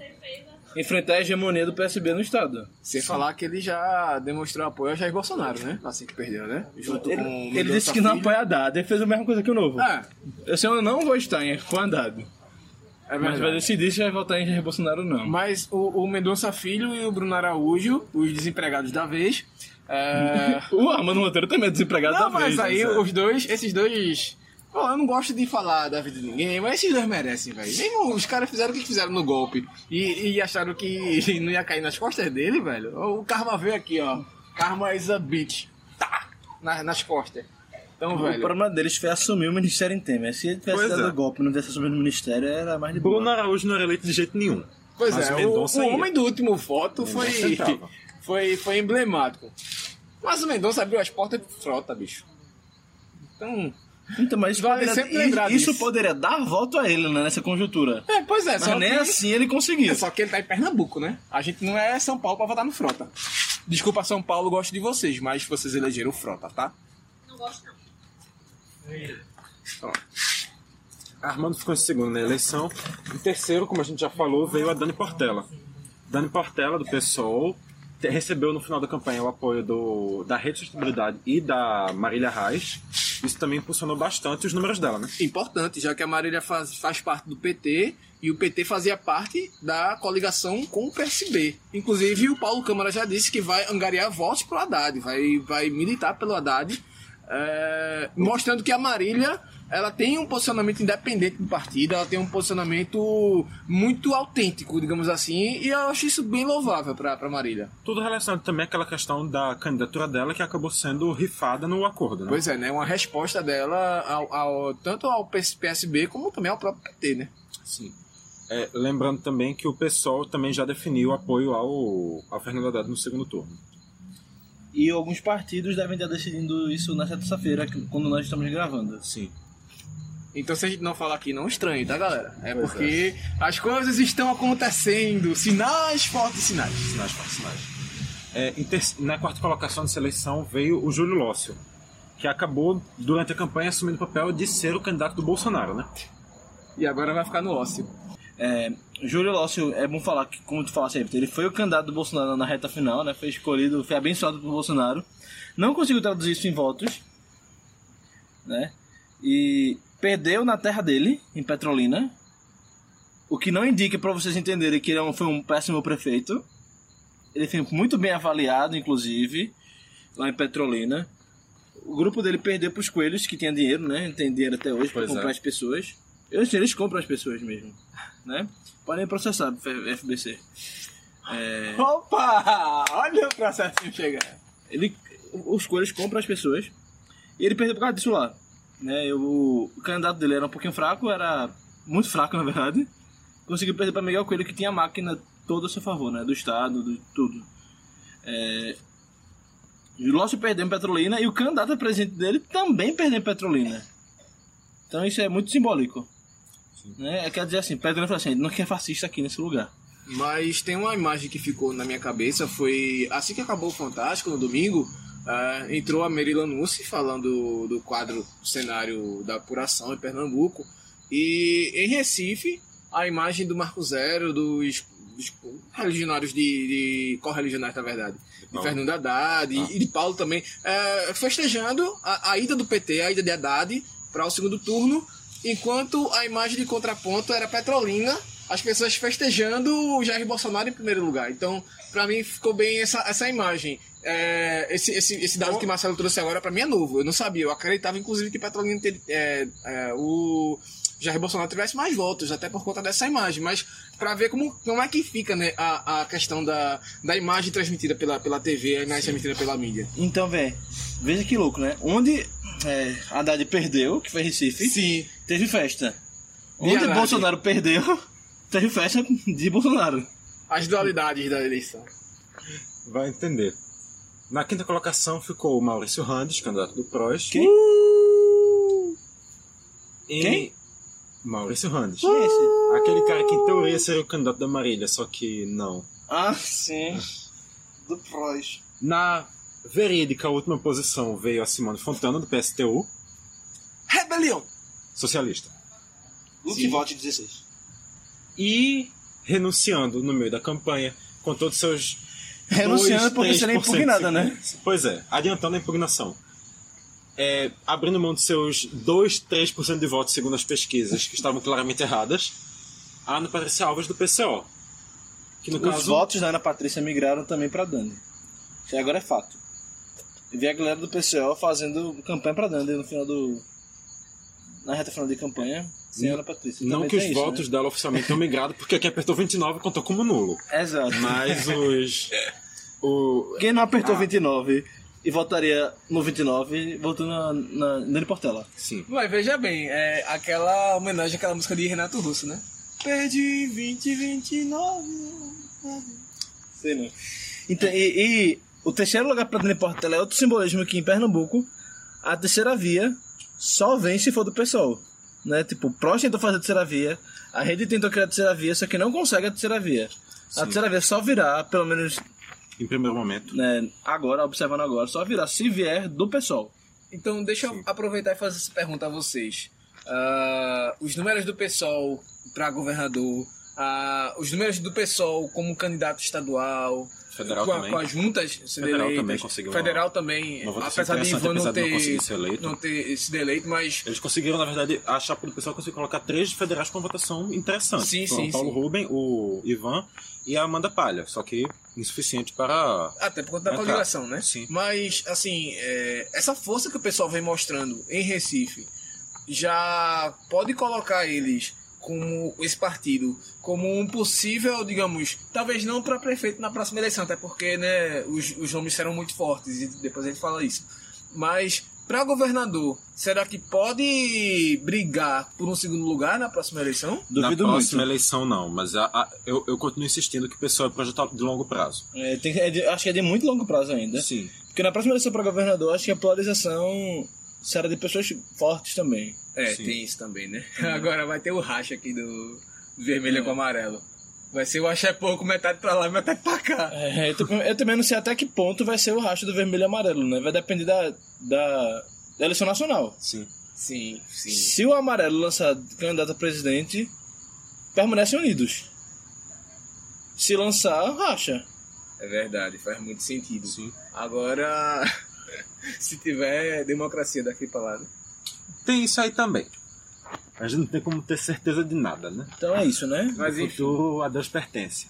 Speaker 1: enfrentar a hegemonia do PSB no estado.
Speaker 3: Sem falar que ele já demonstrou apoio a Jair Bolsonaro, né? Assim que perdeu, né? Junto
Speaker 1: Ele,
Speaker 3: com
Speaker 1: ele disse que não apoia Haddad, ele fez a mesma coisa que o Novo.
Speaker 3: É,
Speaker 1: Esse ano eu não vou estar em com Haddad.
Speaker 3: é
Speaker 1: Mas vai decidir se vai votar em Jair Bolsonaro ou não.
Speaker 3: Mas o, o Mendonça Filho e o Bruno Araújo, os desempregados da vez. É...
Speaker 1: O Armando Monteiro também é desempregado
Speaker 3: não,
Speaker 1: da vez.
Speaker 3: mas aí
Speaker 1: né?
Speaker 3: os dois, esses dois. Pô, eu não gosto de falar da vida de ninguém, mas esses dois merecem, velho. Mesmo os caras fizeram o que fizeram no golpe e, e acharam que não ia cair nas costas dele, velho. O karma veio aqui, ó. Karma is a bitch. Tá! Na- nas costas. Então,
Speaker 1: O
Speaker 3: velho.
Speaker 1: problema deles foi assumir o ministério em Temer. Se ele tivesse
Speaker 2: Pois
Speaker 1: dado
Speaker 2: é.
Speaker 1: golpe e não tivesse assumido o ministério, era mais de boa.
Speaker 2: Bruno Araújo não era eleito de jeito nenhum.
Speaker 3: Pois
Speaker 2: Mas
Speaker 3: é,
Speaker 2: o
Speaker 3: o,
Speaker 2: Mendonça
Speaker 3: o
Speaker 2: ia.
Speaker 3: homem do último voto foi, foi, foi emblemático. Mas o Mendonça abriu as portas de frota, bicho. Então.
Speaker 1: Então, mas isso,
Speaker 3: Vale
Speaker 1: poderia,
Speaker 3: sempre lembrar
Speaker 1: isso poderia dar voto a ele né, nessa conjuntura.
Speaker 3: É, pois é,
Speaker 1: Mas
Speaker 3: só
Speaker 1: nem
Speaker 3: que,
Speaker 1: assim ele conseguiu.
Speaker 3: é só que ele tá em Pernambuco, né? A gente não é São Paulo pra votar no Frota. Desculpa, São Paulo, gosto de vocês, mas vocês elegeram o Frota, tá?
Speaker 4: Não gosto não.
Speaker 2: Armando ficou em segundo na eleição. Em terceiro, como a gente já falou, veio a Dani Portela. Dani Portela, do PSOL, recebeu no final da campanha o apoio do, da Rede de Sustentabilidade e da Marília Reis. Isso também impulsionou bastante os números dela, né?
Speaker 3: Importante, já que a Marília faz, faz parte do PT e o PT fazia parte da coligação com o PSB. Inclusive, o Paulo Câmara já disse que vai angariar votos pro Haddad, vai, vai militar pelo Haddad, é, mostrando que a Marília ela tem um posicionamento independente do partido, ela tem um posicionamento muito autêntico, digamos assim, e eu acho isso bem louvável para pra Marília.
Speaker 2: Tudo relacionado também àquela questão da candidatura dela que acabou sendo rifada no acordo, né?
Speaker 3: Pois é, né? Uma resposta dela ao, ao- tanto ao PS- PSB como também ao próprio PT, né?
Speaker 2: Sim. É, lembrando também que o PSOL também já definiu apoio ao, ao Fernando Haddad no segundo turno.
Speaker 1: E alguns partidos devem estar decidindo isso nessa terça-feira, quando nós estamos gravando.
Speaker 2: Sim.
Speaker 3: Então, se a gente não falar aqui, não estranhe, tá, galera? É porque as coisas estão acontecendo. Sinais, fortes sinais.
Speaker 2: Sinais para sinais. É, na quarta colocação dessa eleição veio o Júlio Lócio, que acabou, durante a campanha, assumindo o papel de ser o candidato do Bolsonaro, né?
Speaker 3: E agora vai ficar no ócio.
Speaker 1: É, Júlio Lócio, é bom falar que, como tu falaste aí, ele foi o candidato do Bolsonaro na reta final, né? Foi escolhido, foi abençoado por Bolsonaro. Não conseguiu traduzir isso em votos, né? E perdeu na terra dele, em Petrolina. O que não indica pra vocês entenderem que ele é foi um péssimo prefeito. Ele foi muito bem avaliado, inclusive, lá em Petrolina. O grupo dele perdeu pros coelhos, que tinha dinheiro, né? Tem dinheiro até hoje
Speaker 2: Pois é.
Speaker 1: comprar as pessoas. Eu sei, eles compram as pessoas mesmo, né? Podem processar FBC. É,
Speaker 3: Opa! Olha o processinho chegando.
Speaker 1: ele, os coelhos compram as pessoas. E ele perdeu por causa disso lá. Né? O, o candidato dele era um pouquinho fraco, era muito fraco na verdade. Conseguiu perder para Miguel Coelho, que tinha a máquina toda a seu favor, né? Do Estado, de tudo. É, o Lócio perdeu em Petrolina e o candidato a presidente dele também perdeu em Petrolina. Então isso é muito simbólico. Né? Quer dizer assim, Petrolina falou assim, não quer fascista aqui nesse lugar.
Speaker 3: Mas tem uma imagem que ficou na minha cabeça, foi assim que acabou o Fantástico, no domingo, ah, entrou a Merila Nussi falando do quadro do cenário da apuração em Pernambuco, e em Recife, a imagem do Marco Zero, dos, dos religionários de, de correligionários, na verdade, de. Fernando Haddad e- e de Paulo também, eh, festejando a, a ida do PT, a ida de Haddad para o segundo turno, enquanto a imagem de contraponto era Petrolina, as pessoas festejando o Jair Bolsonaro em primeiro lugar. Então, para mim, ficou bem essa, essa imagem. É, esse, esse, esse dado que Marcelo trouxe agora, para mim, é novo. Eu não sabia. Eu acreditava, inclusive, que Petrolina teria, é, é, o Jair Bolsonaro tivesse mais votos, até por conta dessa imagem. Mas para ver como, como é que fica né, a, a questão da, da imagem transmitida pela, pela TV, a imagem transmitida pela mídia.
Speaker 1: Então, velho, veja que louco, né? Onde é, Haddad perdeu, que foi Recife,
Speaker 3: Sim.
Speaker 1: teve festa.
Speaker 3: De
Speaker 1: Onde. Bolsonaro perdeu, teve festa de Bolsonaro.
Speaker 3: As dualidades da eleição.
Speaker 2: Vai entender. Na quinta colocação ficou o Maurício Randes, candidato do PROS.
Speaker 1: Quem?
Speaker 2: E...
Speaker 1: Quem?
Speaker 2: Maurício Randes.
Speaker 1: Quem é esse?
Speaker 2: Aquele cara que em teoria seria o candidato da Marília, só que não.
Speaker 1: Ah, sim. Do Prois.
Speaker 2: Na verídica última posição veio a Simone Fontana, do PSTU,
Speaker 3: Rebelião!
Speaker 2: socialista.
Speaker 1: Luke vote 16.
Speaker 2: E renunciando no meio da campanha, com todos os seus.
Speaker 1: Renunciando
Speaker 2: dois,
Speaker 1: porque seria
Speaker 2: 3%
Speaker 1: impugnada, né?
Speaker 2: Pois é, adiantando a impugnação. É, abrindo mão de seus 2, 3% de votos, segundo as pesquisas, que estavam claramente erradas, a Ana Patrícia Alves do PCO. Que no
Speaker 1: Os
Speaker 2: caso.
Speaker 1: votos da Ana Patrícia migraram também pra Dani. Aí agora é fato. E vi a galera do PCO fazendo campanha pra Dani no final do. Na reta final de campanha, sem Ana Patrícia.
Speaker 2: Não que os
Speaker 1: isso,
Speaker 2: votos
Speaker 1: né?
Speaker 2: dela oficialmente tenham migrado, porque quem apertou 29 contou como nulo.
Speaker 1: Exato.
Speaker 2: Mas os. O,
Speaker 1: Quem não apertou
Speaker 2: Ah.
Speaker 1: 29 e votaria no 29, votou na, na Nani Portela.
Speaker 2: sim.
Speaker 3: Mas veja bem, é aquela homenagem àquela música de Renato Russo, né? Perdi 20, 29.
Speaker 1: Sei não. Então, e, e o terceiro lugar para Nani Portela é outro simbolismo que em Pernambuco a terceira via só vem se for do pessoal. Né? Tipo, o Prost tentou fazer a terceira via, a rede tentou criar a terceira via, só que não consegue a terceira via. A terceira via só virá, pelo menos
Speaker 2: Em primeiro momento.
Speaker 1: né, agora, observando agora, só virá se vier do pessoal.
Speaker 3: Então, deixa eu aproveitar e fazer essa pergunta a vocês. Ah, os números do PSOL para governador, ah, os números do PSOL como candidato estadual,
Speaker 2: Federal
Speaker 3: com,
Speaker 2: também.
Speaker 3: com as juntas sendo
Speaker 2: Federal
Speaker 3: eleitas,
Speaker 2: também conseguiu uma-
Speaker 3: Federal também,
Speaker 2: uma
Speaker 3: apesar de Ivan não ter,
Speaker 2: conseguir ser eleito.
Speaker 3: não ter sido eleito, mas
Speaker 2: Eles conseguiram, na verdade, a chapa do pessoal conseguiu colocar três federais com votação interessante.
Speaker 3: Sim,
Speaker 2: Foram
Speaker 3: sim,
Speaker 2: o Paulo
Speaker 3: sim.
Speaker 2: Rubem, o Ivan e a Amanda Palha. Só que insuficiente para.
Speaker 3: Até por conta da coligação, né?
Speaker 2: Sim.
Speaker 3: Mas, assim, é, essa força que o pessoal vem mostrando em Recife já pode colocar eles como esse partido como um possível, digamos, talvez não para prefeito na próxima eleição, até porque, né, os, os nomes serão muito fortes e depois a gente fala isso. Mas para governador, será que pode brigar por um segundo lugar na próxima eleição?
Speaker 1: Duvido
Speaker 2: na
Speaker 1: muito.
Speaker 2: próxima eleição, não. Mas a- a- eu, eu continuo insistindo que o pessoal é projeto de longo prazo.
Speaker 1: É, tem- é de- acho que é de muito longo prazo ainda.
Speaker 2: Sim.
Speaker 1: Porque na próxima eleição para governador, acho que a polarização será de pessoas fortes também.
Speaker 3: É,
Speaker 2: Sim.
Speaker 3: tem isso também, né? Agora vai ter o racha aqui do vermelho com amarelo. Vai ser o axé pouco, metade pra lá e metade pra cá.
Speaker 1: É, eu, eu também não sei até que ponto vai ser o racho do vermelho e amarelo, né? Vai depender da, da, da eleição nacional.
Speaker 2: Sim.
Speaker 3: Sim, sim.
Speaker 1: Se o amarelo lançar candidato a presidente, permanecem unidos. Se lançar, racha.
Speaker 3: É verdade, faz muito sentido.
Speaker 2: Sim.
Speaker 3: Agora, se tiver democracia daqui pra lá, né?
Speaker 2: Tem isso aí também. A gente não tem como ter certeza de nada, né?
Speaker 1: Então é isso, né?
Speaker 3: Mas
Speaker 2: o futuro a Deus pertence.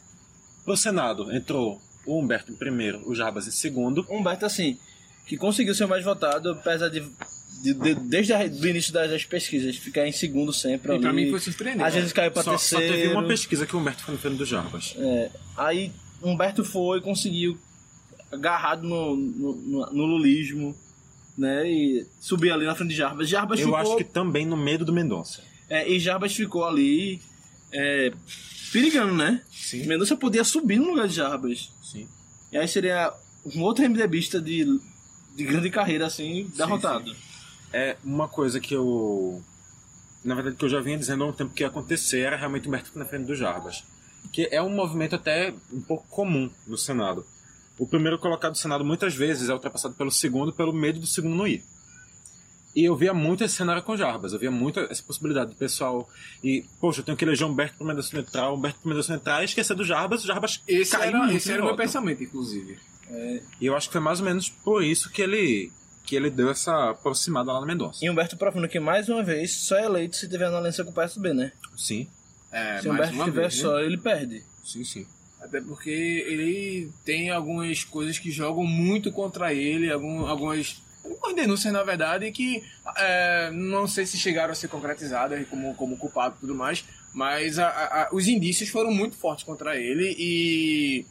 Speaker 2: Pro Senado entrou o Humberto em primeiro, o Jarbas em segundo.
Speaker 1: Humberto, assim, que conseguiu ser o mais votado, apesar de, de- de- desde o início das, das pesquisas, ficar em segundo sempre.
Speaker 3: E pra
Speaker 1: ali.
Speaker 3: mim foi surpreendente.
Speaker 1: Às vezes caiu pra
Speaker 2: Só, só
Speaker 1: terceiro.
Speaker 2: teve uma pesquisa que o Humberto foi no frente do Jarbas.
Speaker 1: É, aí Humberto foi, conseguiu, agarrado no, no, no- no lulismo, né? E subir ali na frente de Jarbas. Jarbas
Speaker 2: Eu
Speaker 1: ficou,
Speaker 2: acho que também no medo do Mendonça.
Speaker 1: é, e Jarbas ficou ali é, perigando, né?
Speaker 2: Sim.
Speaker 1: Mendonça podia subir no lugar de Jarbas.
Speaker 2: Sim.
Speaker 1: E aí seria um outro MDBista de, de grande carreira, assim, derrotado.
Speaker 2: É uma coisa que eu. Na verdade, que eu já vinha dizendo há um tempo que ia acontecer era realmente o Humberto na frente do Jarbas. Que é um movimento até um pouco comum no Senado. O primeiro colocado do Senado muitas vezes é ultrapassado pelo segundo pelo medo do segundo não ir. E eu via muito esse cenário com Jarbas, eu via muito essa possibilidade do pessoal. E, poxa, eu tenho que eleger Humberto pro Mendonça Central, Humberto pro Mendonça Central e esquecer do Jarbas, o Jarbas
Speaker 3: Esse
Speaker 2: caiu
Speaker 3: era,
Speaker 2: muito
Speaker 3: esse
Speaker 2: no
Speaker 3: era o meu pensamento, inclusive.
Speaker 2: E eu acho que foi mais ou menos por isso que ele, que ele deu essa aproximada lá no Mendonça.
Speaker 1: E Humberto provando que, mais uma vez, só é eleito se tiver na aliança com o PSB, né?
Speaker 2: Sim,
Speaker 3: É,
Speaker 1: se
Speaker 3: mais
Speaker 1: Humberto
Speaker 3: uma
Speaker 1: tiver
Speaker 3: vez, né?
Speaker 1: só, ele perde.
Speaker 2: sim, sim.
Speaker 3: Até porque ele tem algumas coisas que jogam muito contra ele, algum, algumas. umas denúncias, na verdade, que é, não sei se chegaram a ser concretizadas como, como culpado e tudo mais, mas a, a, os indícios foram muito fortes contra ele e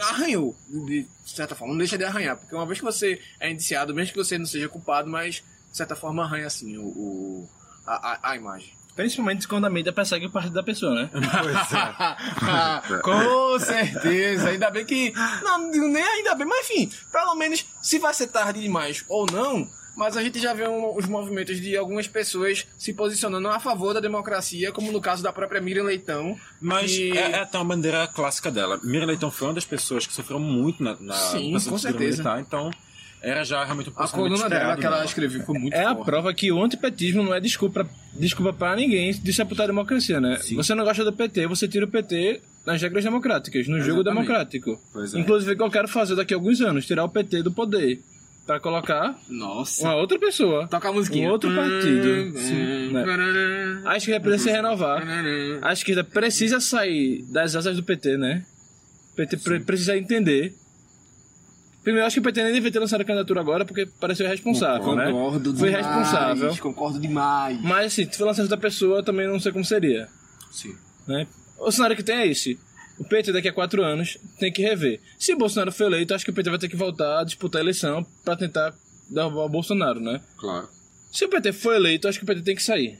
Speaker 3: arranhou, de certa forma. Não deixa de arranhar, porque uma vez que você é indiciado, mesmo que você não seja culpado, mas de certa forma arranha assim o, o a, a, imagem.
Speaker 1: Principalmente quando a mídia persegue o partido da pessoa, né?
Speaker 3: Pois é. Com certeza. Ainda bem que. Não, nem ainda bem, mas enfim, pelo menos se vai ser tarde demais ou não, mas a gente já vê um, os movimentos de algumas pessoas se posicionando a favor da democracia, como no caso da própria Miriam Leitão.
Speaker 2: Mas que... é, é até uma bandeira clássica dela. Miriam Leitão foi uma das pessoas que sofreu muito na, na
Speaker 3: Sim, com certeza. Militar,
Speaker 2: então era já realmente um
Speaker 3: A coluna dela que ela escreveu foi muito
Speaker 1: É
Speaker 3: forte.
Speaker 1: a prova que o antipetismo não é desculpa, desculpa para ninguém de sepultar a democracia, né? Sim. Você não gosta do PT, você tira o PT nas regras democráticas, no Exatamente. jogo democrático.
Speaker 2: Pois é.
Speaker 1: Inclusive, que eu quero fazer daqui a alguns anos, tirar o PT do poder. Pra colocar
Speaker 3: Nossa.
Speaker 1: uma outra pessoa.
Speaker 3: Toca a musiquinha.
Speaker 1: Um outro partido. Sim, né? A esquerda precisa se renovar. A esquerda precisa sair das asas do PT, né? O PT Sim. precisa entender Primeiro, acho que o PT nem devia ter lançado a candidatura agora, porque pareceu responsável,
Speaker 3: concordo
Speaker 1: né?
Speaker 3: Concordo
Speaker 1: Foi responsável.
Speaker 3: Concordo demais.
Speaker 1: Mas, assim, se for lançar outra pessoa, também não sei como seria.
Speaker 2: Sim.
Speaker 1: Né? O cenário que tem é esse. O PT daqui a quatro anos tem que rever. Se Bolsonaro for eleito, acho que o PT vai ter que voltar a disputar a eleição para tentar derrubar o Bolsonaro, né?
Speaker 2: Claro.
Speaker 1: Se o PT for eleito, acho que o PT tem que sair.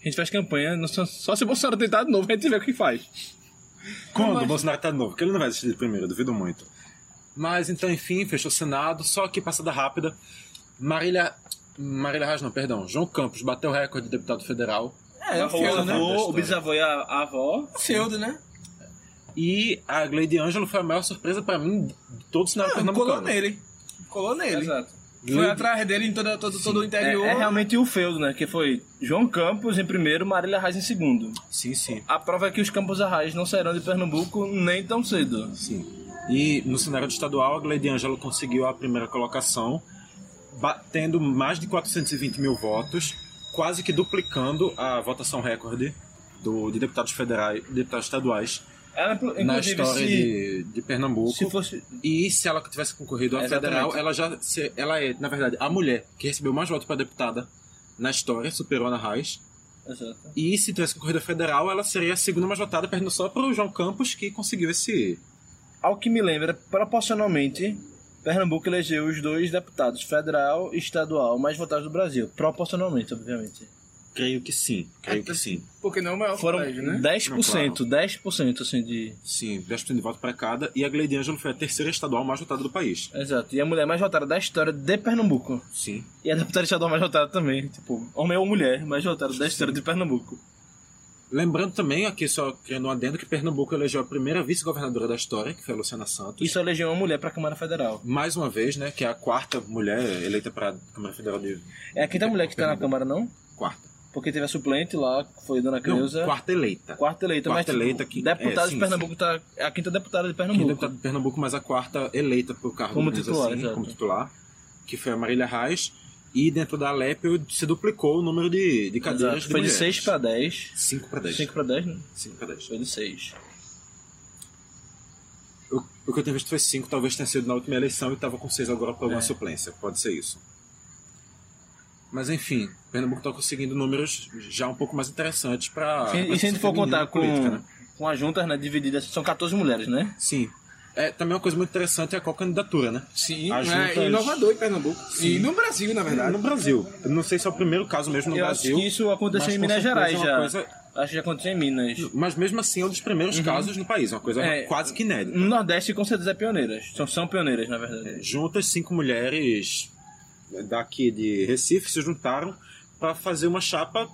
Speaker 1: A gente faz campanha, só se o Bolsonaro tentar de novo, a gente vê o que faz.
Speaker 2: Quando Mas... o Bolsonaro tá de novo? Porque ele não vai desistir de primeiro, duvido muito. Mas então, enfim, fechou o Senado. Só que, passada rápida, Marília. Marília Reis, não, perdão. João Campos bateu o recorde de deputado federal.
Speaker 1: É, o feudo, né? O bisavô e a, a avó.
Speaker 3: Feudo, né?
Speaker 2: E a Gleide Ângelo foi a maior surpresa pra mim de todo o cenário
Speaker 3: Não,
Speaker 2: pernambucano.
Speaker 3: Colou nele. Colou nele.
Speaker 1: Exato.
Speaker 3: Foi atrás dele em todo, todo, todo o interior.
Speaker 1: É, é, realmente o feudo, né? Que foi João Campos em primeiro, Marília Reis em segundo.
Speaker 2: Sim, sim.
Speaker 1: A prova é que os Campos Arraes não sairão de Pernambuco nem tão cedo.
Speaker 2: Sim. E no cenário estadual, a Gleide Ângelo conseguiu a primeira colocação, batendo mais de 420 mil votos, quase que duplicando a votação recorde do, de deputados federais, deputados estaduais
Speaker 1: ela,
Speaker 2: na história
Speaker 1: se,
Speaker 2: de, de Pernambuco.
Speaker 1: Se fosse...
Speaker 2: E se ela tivesse concorrido à federal, ela já se, ela é, na verdade, a mulher que recebeu mais votos para deputada na história, superou a Ana Reis.
Speaker 1: Exato.
Speaker 2: E se tivesse concorrido à federal, ela seria a segunda mais votada, perdendo só para o João Campos, que conseguiu esse.
Speaker 1: Ao que me lembra, proporcionalmente, Pernambuco elegeu os dois deputados, federal e estadual, mais votados do Brasil. Proporcionalmente, obviamente.
Speaker 2: Creio que sim, creio que sim.
Speaker 3: Porque não é o maior
Speaker 1: Foram
Speaker 3: colégio, né?
Speaker 1: 10%, não, claro. 10% assim de...
Speaker 2: Sim, 10% de voto para cada. E a Gleide Ângelo foi a terceira estadual mais votada do país.
Speaker 1: Exato. E a mulher mais votada da história de Pernambuco.
Speaker 2: Sim.
Speaker 1: E a deputada estadual mais votada também. Tipo, homem ou mulher mais votada da história de Pernambuco.
Speaker 2: Lembrando também, aqui só criando um adendo, que Pernambuco elegeu a primeira vice-governadora da história, que foi a Luciana Santos.
Speaker 1: E só elegeu uma mulher para a Câmara Federal.
Speaker 2: Mais uma vez, né? Que é a quarta mulher eleita para a Câmara Federal de.
Speaker 1: É a quinta mulher que está na Câmara, não?
Speaker 2: Quarta.
Speaker 1: Porque teve a suplente lá, que foi Dona Creuza.
Speaker 2: Não, quarta eleita.
Speaker 1: Quarta eleita,
Speaker 2: quarta
Speaker 1: mas
Speaker 2: eleita que,
Speaker 1: deputada
Speaker 2: é,
Speaker 1: de Pernambuco sim. tá. É a quinta deputada de Pernambuco.
Speaker 2: Quinta deputada de Pernambuco, mas a quarta eleita por cargo
Speaker 1: como titular,
Speaker 2: assim, como titular, que foi a Marília Reis. E dentro da Alep se duplicou o número de, de cadeiras
Speaker 1: Exato. Foi de 6 para 10.
Speaker 2: 5 para 10.
Speaker 1: 5 para 10, né?
Speaker 2: 5 para 10.
Speaker 1: Foi de 6.
Speaker 2: O, o que eu tenho visto foi 5, talvez tenha sido na última eleição e estava com 6 agora por alguma é. suplência. Pode ser isso. Mas enfim, Pernambuco está conseguindo números já um pouco mais interessantes para.
Speaker 1: E se a gente for contar com, política, né? com as juntas né, divididas, são 14 mulheres, né?
Speaker 2: Sim. É, também uma coisa muito interessante é a candidatura, né?
Speaker 3: Sim, juntas... é inovador em Pernambuco. Sim. E no Brasil, na verdade.
Speaker 2: No Brasil. Eu não sei se é o primeiro caso mesmo no
Speaker 1: Eu
Speaker 2: Brasil.
Speaker 1: Acho que isso aconteceu em Minas Gerais já. Coisa... Acho que já aconteceu em Minas.
Speaker 2: Mas mesmo assim é um dos primeiros uhum. casos no país, uma coisa é, quase que inédita.
Speaker 1: No Nordeste com certeza é pioneiras. São, são pioneiras, na verdade.
Speaker 2: É, juntas cinco mulheres daqui de Recife se juntaram para fazer uma chapa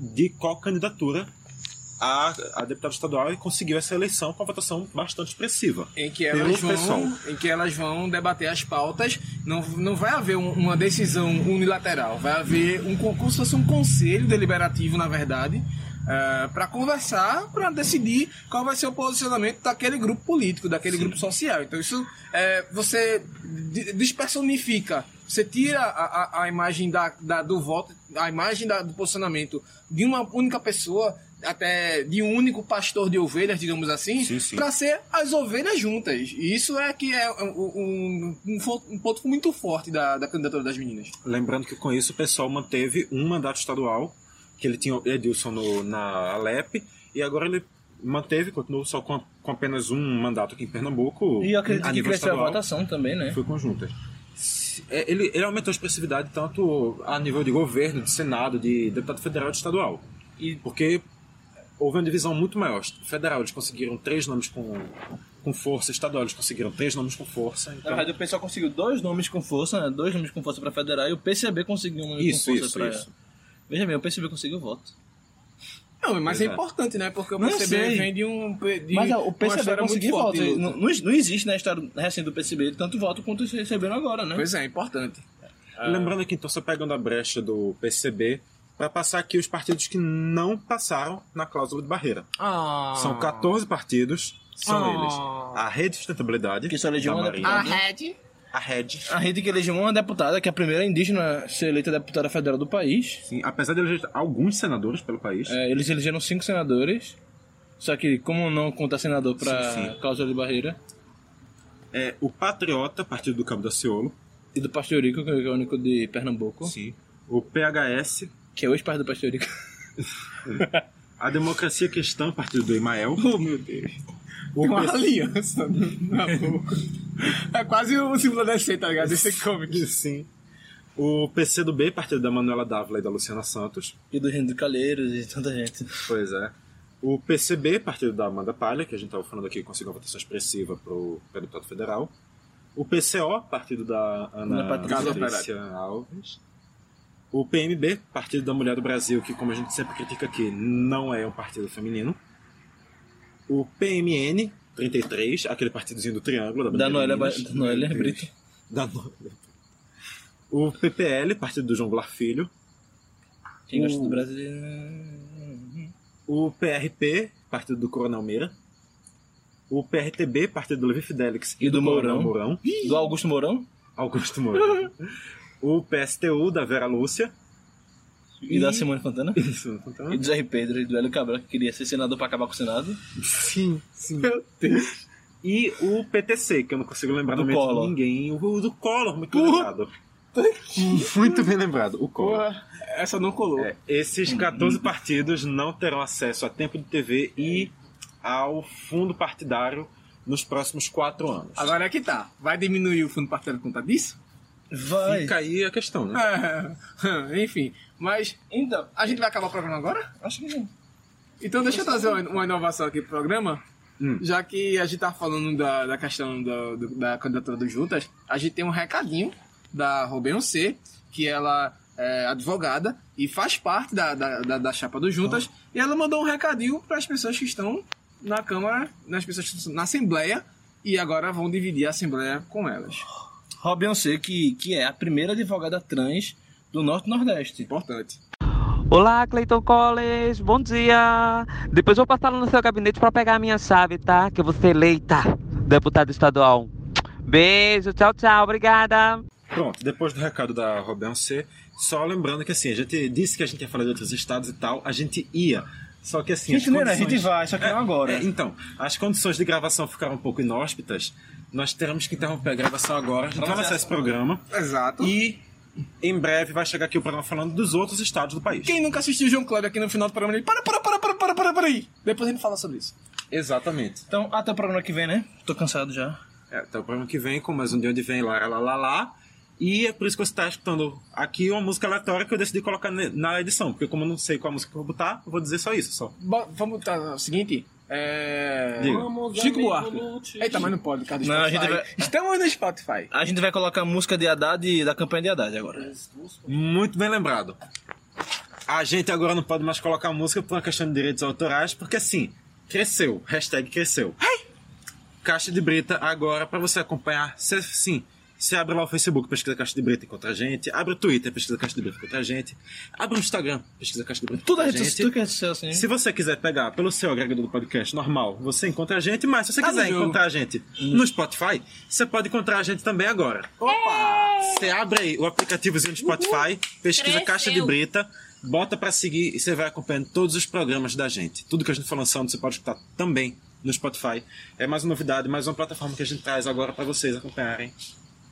Speaker 2: de qual candidatura a, a deputada estadual e conseguiu essa eleição com uma votação bastante expressiva.
Speaker 3: Em que elas, vão, em que elas vão debater as pautas. Não, não vai haver um, uma decisão unilateral, vai haver um concurso, fosse um conselho deliberativo, na verdade, uh, para conversar, para decidir qual vai ser o posicionamento daquele grupo político, daquele Sim. grupo social. Então isso é, você despersonifica você tira a, a, a imagem da, da, do voto, a imagem da, do posicionamento de uma única pessoa até de um único pastor de ovelhas, digamos assim,
Speaker 2: Sim, sim.
Speaker 3: para ser as ovelhas juntas. E isso é que é um, um- um ponto muito forte da, da candidatura das meninas.
Speaker 2: Lembrando que com isso o pessoal manteve um mandato estadual, que ele tinha o Edilson no- na Alep, e agora ele manteve, continuou só com, com apenas um mandato aqui em Pernambuco.
Speaker 1: E eu acredito
Speaker 2: a
Speaker 1: que cresceu a
Speaker 2: estadual,
Speaker 1: votação também, né?
Speaker 2: Foi conjunta. É, Ele, ele aumentou a expressividade tanto a nível de governo, de senado, de deputado federal e de estadual. E porque houve uma divisão muito maior. Federal, eles conseguiram três nomes com, com força, estadual, eles conseguiram três nomes com força.
Speaker 1: Na
Speaker 2: Então,
Speaker 1: verdade, o pessoal conseguiu dois nomes com força, né? Dois nomes com força pra federal e o PCB conseguiu um nome
Speaker 2: Isso,
Speaker 1: com força
Speaker 2: isso,
Speaker 1: pra.
Speaker 2: isso.
Speaker 1: Veja bem, o PCB conseguiu voto.
Speaker 3: Não, mas é
Speaker 2: é.
Speaker 3: importante, né? Porque o
Speaker 1: Não
Speaker 3: PCB
Speaker 1: sei.
Speaker 3: vem de um. De
Speaker 1: Mas o PCB conseguiu
Speaker 3: forte
Speaker 1: voto. Não, não, existe na história recente do PCB tanto voto quanto eles receberam agora, né?
Speaker 3: Pois é, importante.
Speaker 2: Lembrando aqui, então, só pegando a brecha do PCB, para passar aqui os partidos que não passaram na cláusula de barreira.
Speaker 3: Ah.
Speaker 2: São 14 partidos, são
Speaker 3: Ah.
Speaker 2: eles. A Rede de Sustentabilidade,
Speaker 1: Que só elegeu uma deputada.
Speaker 3: A Red.
Speaker 2: a Rede,
Speaker 1: A rede que elegeu uma deputada, que é a primeira indígena a ser eleita deputada federal do país.
Speaker 2: sim, apesar de eleger alguns senadores pelo país,
Speaker 1: É, eles elegeram cinco senadores. Só que, como não conta senador
Speaker 2: sim.
Speaker 1: cláusula de barreira,
Speaker 2: é o Patriota, Partido do Cabo da Ciolo,
Speaker 1: e do Pastorico, que é o único de Pernambuco,
Speaker 2: sim. o PHS,
Speaker 1: que é o ex-pai do Pastorico.
Speaker 2: a Democracia Cristã, Partido do Imael,
Speaker 3: Oh, meu Deus.
Speaker 2: o
Speaker 3: uma
Speaker 2: PC
Speaker 3: aliança na boca. É quase o símbolo da DC, tá ligado? DC Comics.
Speaker 2: Sim. O PCdoB, Partido da Manuela Dávila e da Luciana Santos.
Speaker 1: E do de Calheiros e tanta gente.
Speaker 2: Pois é. O PCB, partido da Amanda Palha, que a gente estava falando aqui, conseguiu uma votação expressiva para o deputado federal. O PCO, partido da Ana
Speaker 1: Ana Patrícia.
Speaker 2: Patrícia Alves. O PMB, Partido da Mulher do Brasil, que, como a gente sempre critica aqui, não é um partido feminino. O PMN 33, aquele partidozinho do triângulo. Da,
Speaker 1: Da
Speaker 2: de
Speaker 1: Ba-
Speaker 2: Minas,
Speaker 1: da Noélia
Speaker 2: 33.
Speaker 1: Brito.
Speaker 2: Da Noélia. O PPL, Partido do João Goulart Filho.
Speaker 1: Quem gosta
Speaker 2: O-
Speaker 1: do Brasil.
Speaker 2: O PRP, Partido do Coronel Meira. O PRTB, Partido do Levi Fidelix
Speaker 1: E do
Speaker 2: Coronel
Speaker 1: Mourão.
Speaker 2: Mourão.
Speaker 1: Do Augusto Mourão
Speaker 2: Augusto Mourão. o PSTU, da Vera Lúcia.
Speaker 1: e, da Simone Fontana.
Speaker 2: Isso.
Speaker 1: E do Zé. Pedro e do Hélio Cabral, que queria ser senador pra acabar com o Senado.
Speaker 2: Sim, sim. E o PTC, que eu não consigo lembrar
Speaker 1: Do Collor.
Speaker 2: de ninguém. O do Collor, muito bem lembrado. Muito bem lembrado, o Collor.
Speaker 3: Porra, essa não colou.
Speaker 2: É, esses 14 partidos não terão acesso a tempo de TV e ao fundo partidário nos próximos quatro anos.
Speaker 3: Agora é que tá. Vai diminuir o fundo partidário por conta disso?
Speaker 1: Vai.
Speaker 2: Fica aí a questão, né?
Speaker 3: É, enfim. Mas
Speaker 1: Então,
Speaker 3: a gente vai acabar o programa agora?
Speaker 1: acho que sim.
Speaker 3: Então deixa eu trazer uma inovação aqui pro programa.
Speaker 2: Hum.
Speaker 3: Já que a gente tá falando da, da questão da, do- da candidatura do Juntas, a gente tem um recadinho da Robin C, que ela é advogada e faz parte da, da, da, da chapa do Juntas. E ela mandou um recadinho para as pessoas que estão na Câmara, nas pessoas que estão na Assembleia, e agora vão dividir a Assembleia com elas.
Speaker 1: Robin C, que, que é a primeira advogada trans do Norte e Nordeste.
Speaker 3: Importante.
Speaker 4: Olá, Cleiton Collins, bom dia. Depois eu vou passar lá no seu gabinete para pegar a minha chave, tá? Que eu vou ser eleita deputada estadual. Beijo, tchau, tchau, obrigada.
Speaker 2: Pronto, depois do recado da Robin C, só lembrando que assim, a gente disse que a gente ia falar de outros estados e tal, a gente ia. Só que assim.
Speaker 1: Gente,
Speaker 2: as
Speaker 1: não era, a gente
Speaker 2: condições-
Speaker 1: vai, só que não agora.
Speaker 2: É, então, as condições de gravação ficaram um pouco inóspitas. Nós teremos que interromper a gravação agora. Gente vai lançar esse programa.
Speaker 3: Exato.
Speaker 2: E em breve vai chegar aqui o programa falando dos outros estados do país.
Speaker 3: Quem nunca assistiu o João Kleber aqui no final do programa, ele para, para, para, para, para, para, para aí. Depois a gente fala sobre isso.
Speaker 2: Exatamente.
Speaker 1: Então, até o programa que vem, né? Tô cansado já.
Speaker 2: É, até o programa que vem, com mais um de onde vem, lá, lá, lá, lá. E é por isso que você está escutando aqui uma música aleatória que eu decidi colocar na edição. Porque como eu não sei qual música que eu vou botar, eu vou dizer só isso, só.
Speaker 3: Bo- vamos botar o seguinte. É.
Speaker 2: Diga.
Speaker 3: Chico Buarque. Eita, mas não pode, cara.
Speaker 1: Não, a
Speaker 3: Spotify.
Speaker 1: gente vai-
Speaker 3: Estamos no Spotify.
Speaker 1: A gente vai colocar a música de Haddad da campanha de Haddad agora.
Speaker 2: Muito bem lembrado. A gente agora não pode mais colocar música por uma questão de direitos autorais, porque assim, cresceu. Hashtag cresceu. Caixa de Brita agora, para você acompanhar, sim, você abre lá o Facebook, pesquisa Caixa de Brita, encontra a gente. Abre o Twitter, pesquisa Caixa de Brita, encontra a gente. Abre o Instagram, pesquisa Caixa de Brita,
Speaker 1: Tudo
Speaker 2: encontra a gente.
Speaker 1: tudo que é social, assim.
Speaker 2: Se você quiser pegar pelo seu agregador do podcast normal, você encontra a gente, mas se você
Speaker 3: Tá
Speaker 2: quiser encontrar a gente no Spotify, você pode encontrar a gente também agora.
Speaker 3: Opa!
Speaker 2: Você abre aí o aplicativozinho do Spotify, pesquisa
Speaker 5: Cresceu.
Speaker 2: Caixa de Brita, bota pra seguir e você vai acompanhando todos os programas da gente. Tudo que a gente for lançando, você pode escutar também no Spotify. É mais uma novidade, mais uma plataforma que a gente traz agora para vocês acompanharem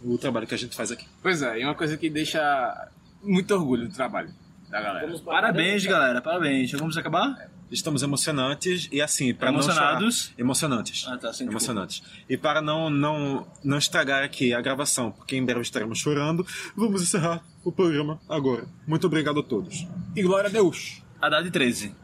Speaker 2: o trabalho que a gente faz aqui.
Speaker 3: Pois é, e uma coisa que deixa muito orgulho do trabalho da galera.
Speaker 5: Parabéns, galera, parabéns. Vamos acabar?
Speaker 2: Estamos emocionantes e assim, para não chorar, emocionantes.
Speaker 5: Ah, tá, sim,
Speaker 2: emocionantes. E para não, não, não estragar aqui a gravação, porque em breve estaremos chorando, vamos encerrar o programa agora. Muito obrigado a todos.
Speaker 3: E glória a Deus!
Speaker 5: Haddad 13.